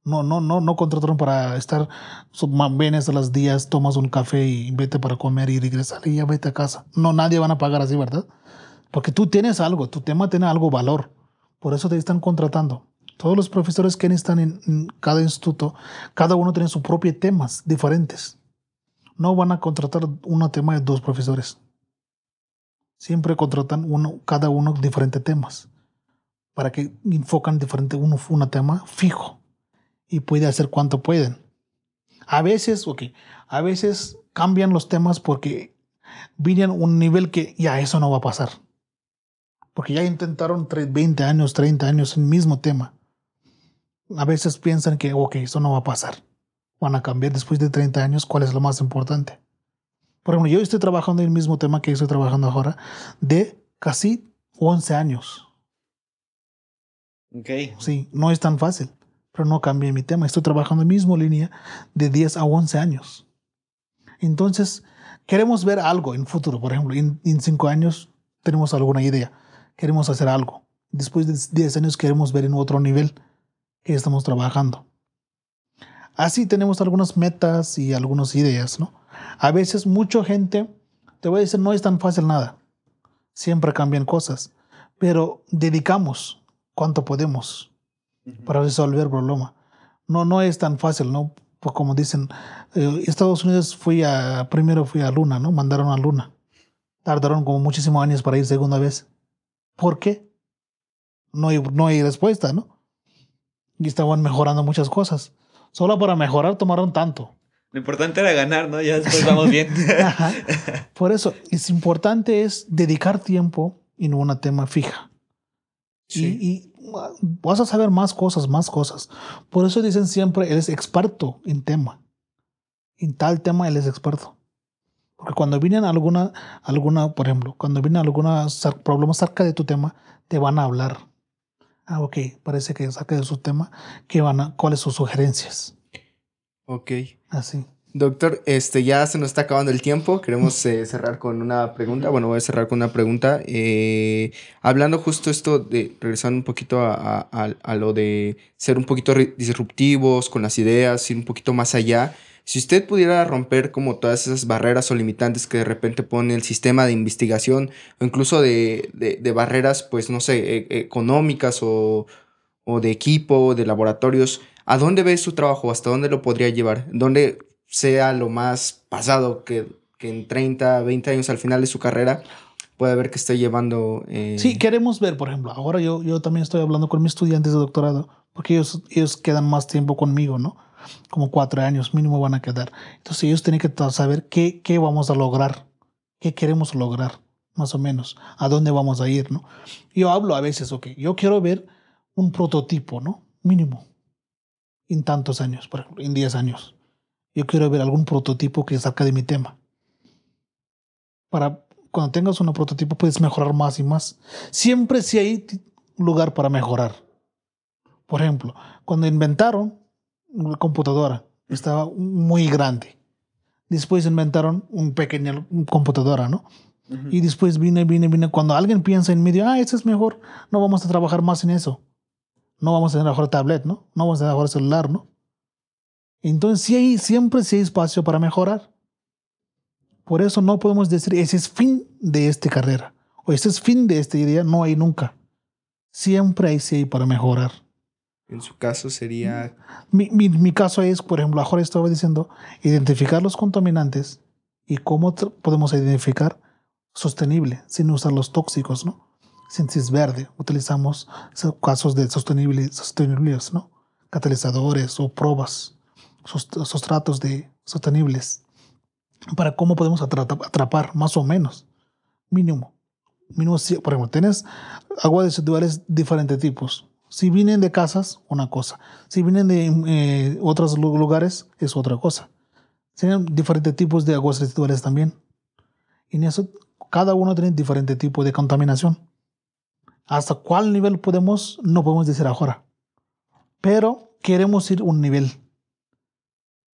Speaker 1: No, no, no, no contrataron para estar, vienes a las días, tomas un café y vete para comer y regresar y ya vete a casa. No, nadie van a pagar así, ¿verdad? Porque tú tienes algo, tu tema tiene algo valor. Por eso te están contratando. Todos los profesores que están en, cada instituto, cada uno tiene sus propios temas diferentes. No van a contratar un tema de dos profesores. Siempre contratan uno, cada uno diferentes temas para que enfocan diferente uno un tema fijo y puede hacer cuanto pueden. A veces, ok, a veces cambian los temas porque vienen un nivel que ya eso no va a pasar. Porque ya intentaron 20 años, 30 años el mismo tema. A veces piensan que, ok, eso no va a pasar. Van a cambiar después de 30 años cuál es lo más importante. Por ejemplo, yo estoy trabajando en el mismo tema que estoy trabajando ahora de casi 11 años.
Speaker 2: Ok.
Speaker 1: Sí, no es tan fácil pero no cambié mi tema. Estoy trabajando en la misma línea de 10 a 11 años. Entonces, queremos ver algo en futuro. Por ejemplo, en, 5 años tenemos alguna idea. Queremos hacer algo. Después de 10 años queremos ver en otro nivel que estamos trabajando. Así tenemos algunas metas y algunas ideas, ¿no? A veces mucha gente, te voy a decir, no es tan fácil nada. Siempre cambian cosas, pero dedicamos cuanto podemos para resolver el problema. No, no es tan fácil, ¿no? Pues como dicen, eh, Estados Unidos fui a, primero fui a Luna, ¿no? Mandaron a Luna. Tardaron como muchísimos años para ir segunda vez. ¿Por qué? No hay, no hay respuesta, ¿no? Y estaban mejorando muchas cosas. Solo para mejorar tomaron tanto.
Speaker 2: Lo importante era ganar, ¿no? Ya después vamos bien.
Speaker 1: Por eso, es importante es dedicar tiempo en una tema fija. Sí. y, vas a saber más cosas, más cosas. Por eso dicen siempre, eres experto en tema. En tal tema, él es experto. Porque cuando vienen alguna, alguna, por ejemplo, cuando vienen algunos problemas cerca de tu tema, te van a hablar. Ah, ok, parece que saque de su tema, ¿qué van a, ¿cuáles son sus sugerencias?
Speaker 3: Ok.
Speaker 1: Así.
Speaker 3: Doctor, este ya se nos está acabando el tiempo. Queremos eh, cerrar con una pregunta. Bueno, voy a cerrar con una pregunta. Eh, hablando justo esto de regresando un poquito a, lo de ser un poquito disruptivos con las ideas, ir un poquito más allá. Si usted pudiera romper como todas esas barreras o limitantes que de repente pone el sistema de investigación o incluso de, de, barreras, pues no sé, e, económicas o, o de equipo, de laboratorios, ¿a dónde ve su trabajo? ¿Hasta dónde lo podría llevar? ¿Dónde sea lo más pasado que, que en 30, 20 años al final de su carrera puede ver que esté llevando.
Speaker 1: Eh... Sí, queremos ver, por ejemplo, ahora yo, yo también estoy hablando con mis estudiantes de doctorado, porque ellos, ellos quedan más tiempo conmigo, ¿no? Como cuatro años mínimo van a quedar. Entonces ellos tienen que saber qué, qué vamos a lograr, qué queremos lograr, más o menos, a dónde vamos a ir, ¿no? Yo hablo a veces, ok, yo quiero ver un prototipo, ¿no? Mínimo, en tantos años, por ejemplo, en 10 años. Yo quiero ver algún prototipo que saca de mi tema. Para cuando tengas un prototipo puedes mejorar más y más. Siempre si hay lugar para mejorar. Por ejemplo, cuando inventaron la computadora, estaba muy grande. Después inventaron un pequeño computadora, ¿no? Y después viene, viene, viene. Cuando alguien piensa en medio, ah, eso es mejor, no vamos a trabajar más en eso. No vamos a tener mejor tablet, ¿no? No vamos a tener mejor celular, ¿no? Entonces, sí hay, siempre sí hay espacio para mejorar. Por eso no podemos decir ese es fin de esta carrera o ese es fin de esta idea. No hay nunca. Siempre hay sí para mejorar.
Speaker 3: En su caso sería...
Speaker 1: Mi, mi, caso es, por ejemplo, ahora estaba diciendo, identificar los contaminantes y cómo podemos identificar sostenible sin usar los tóxicos, ¿no? es verde, utilizamos casos de sostenible, sostenibles, ¿no? Catalizadores o pruebas, sustratos de sostenibles para cómo podemos atrapar, más o menos, mínimo. mínimo por ejemplo, tienes aguas residuales diferentes tipos. Si vienen de casas, una cosa. Si vienen de eh, otros lugares, es otra cosa. Tienen diferentes tipos de aguas residuales también. Y en eso, cada uno tiene diferente tipo de contaminación. Hasta cuál nivel podemos, no podemos decir ahora. Pero queremos ir un nivel.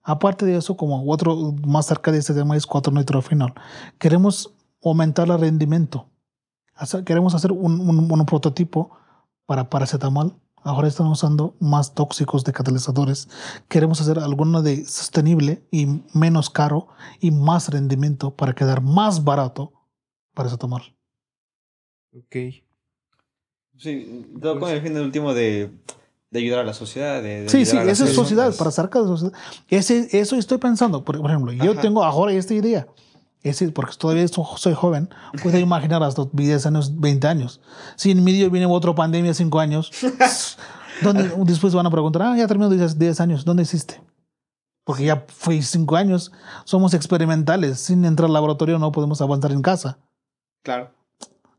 Speaker 1: Aparte de eso, como otro más cerca de este tema es 4 nitrofenol, queremos aumentar el rendimiento. queremos hacer un, un, prototipo para paracetamol. Ahora están usando más tóxicos de catalizadores. Queremos hacer alguno de sostenible y menos caro y más rendimiento para quedar más barato paracetamol.
Speaker 2: Ok. Sí, todo con el fin último de de ayudar a la sociedad. De,
Speaker 1: sí, sí, esa es sociedad, para sacar de sociedad. Ese, eso estoy pensando. Por, ejemplo, yo tengo ahora esta idea. Ese, porque todavía soy joven, puedo imaginar hasta 10 años, 20 años. Si en medio viene otra pandemia, 5 años, ¿dónde, después van a preguntar, ah, ya terminó 10, años, ¿dónde existe? Porque ya fue 5 años, somos experimentales, sin entrar al laboratorio no podemos avanzar en casa.
Speaker 2: Claro.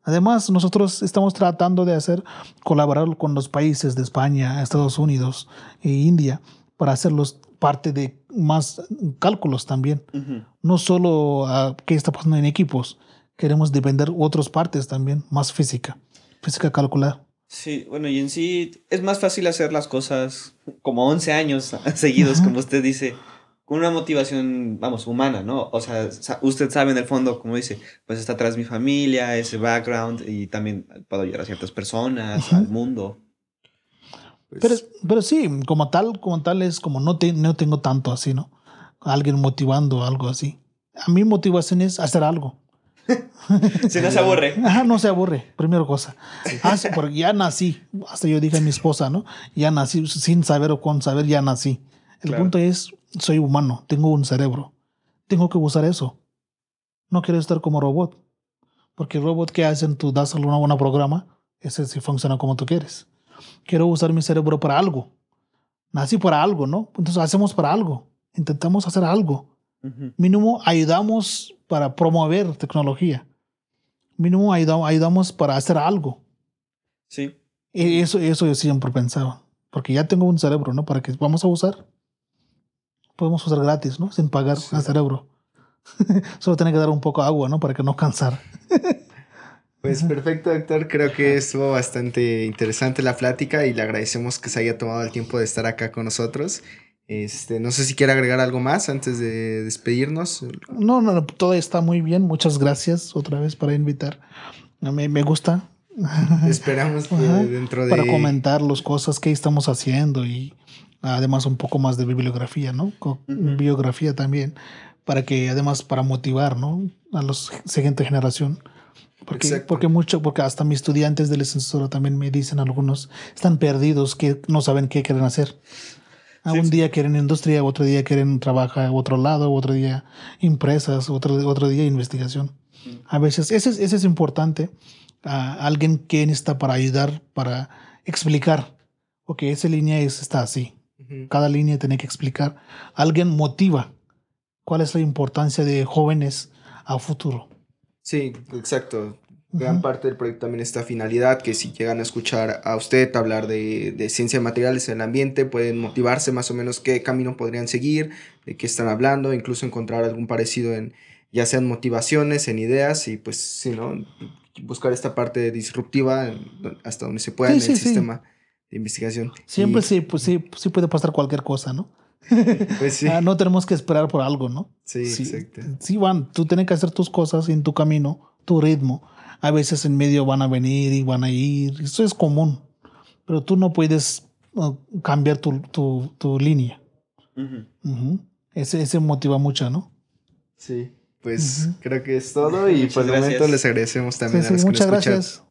Speaker 1: Además, nosotros estamos tratando de hacer colaborar con los países de España, Estados Unidos e India para hacerlos parte de más cálculos también. No solo a qué está pasando en equipos, queremos depender otras partes también, más física, física calcular.
Speaker 2: Sí, bueno, y en sí es más fácil hacer las cosas como 11 años seguidos, como usted dice con una motivación, vamos, humana, ¿no? O sea, usted sabe en el fondo, como dice, pues está atrás mi familia, ese background y también puedo ayudar a ciertas personas, al mundo.
Speaker 1: Pues pero, pero sí, como tal, como tal es como no, te, no tengo tanto así, ¿no? Alguien motivando algo así. A mi motivación es hacer algo.
Speaker 2: si no se aburre.
Speaker 1: Ajá, no se aburre, primera cosa. Ah, porque ya nací, hasta yo dije a mi esposa, ¿no? Ya nací, sin saber o con saber, ya nací. El punto es, soy humano, tengo un cerebro, tengo que usar eso. No quiero estar como robot, porque el robot que hacen, tú das una buena programa, ese sí funciona como tú quieres. Quiero usar mi cerebro para algo. Nací para algo, ¿no? Entonces hacemos para algo, intentamos hacer algo. Mínimo ayudamos para promover tecnología. Mínimo ayudamos para hacer algo.
Speaker 2: Sí.
Speaker 1: E, eso, eso yo siempre pensaba. Porque ya tengo un cerebro, ¿no? Para que vamos a usar podemos usar gratis, ¿no? Sin pagar al cerebro. Solo tiene que dar un poco de agua, ¿no? Para que no cansar.
Speaker 3: Pues perfecto, doctor. Creo que estuvo bastante interesante la plática y le agradecemos que se haya tomado el tiempo de estar acá con nosotros. Este, no sé si quiere agregar algo más antes de despedirnos.
Speaker 1: No, no, todo está muy bien. Muchas gracias otra vez para invitar. Me, me gusta.
Speaker 3: Esperamos que dentro de...
Speaker 1: Para comentar las cosas que estamos haciendo y además un poco más de bibliografía, ¿no? Biografía también, para que además para motivar, ¿no? A la siguiente generación. Porque, porque mucho, porque hasta mis estudiantes de licenciatura también me dicen algunos, están perdidos, que no saben qué quieren hacer. un día quieren industria, otro día quieren trabajar otro lado, otro día empresas, otro, otro día investigación. A veces, ese es, ese es importante. a alguien que está para ayudar, para explicar, ok, esa línea es, está así. Cada línea tiene que explicar. Alguien motiva cuál es la importancia de jóvenes a futuro.
Speaker 3: Sí, exacto. Gran parte del proyecto también está finalidad, que si llegan a escuchar a usted hablar de, de ciencia de materiales en el ambiente, pueden motivarse más o menos qué camino podrían seguir, de qué están hablando, incluso encontrar algún parecido en ya sean motivaciones, en ideas y pues sí, ¿no? Buscar esta parte disruptiva hasta donde se pueda en el sistema de investigación.
Speaker 1: Siempre sí, pues sí, sí puede pasar cualquier cosa, ¿no? Pues sí. Ah, no tenemos que esperar por algo, ¿no?
Speaker 3: Sí, exacto.
Speaker 1: Sí, van, tú tienes que hacer tus cosas en tu camino, tu ritmo. A veces en medio van a venir y van a ir, eso es común, pero tú no puedes uh, cambiar tu, tu, tu línea. Ese, ese motiva mucho, ¿no?
Speaker 3: Sí, pues creo que es todo y por el momento les agradecemos también a los que
Speaker 1: Muchas gracias.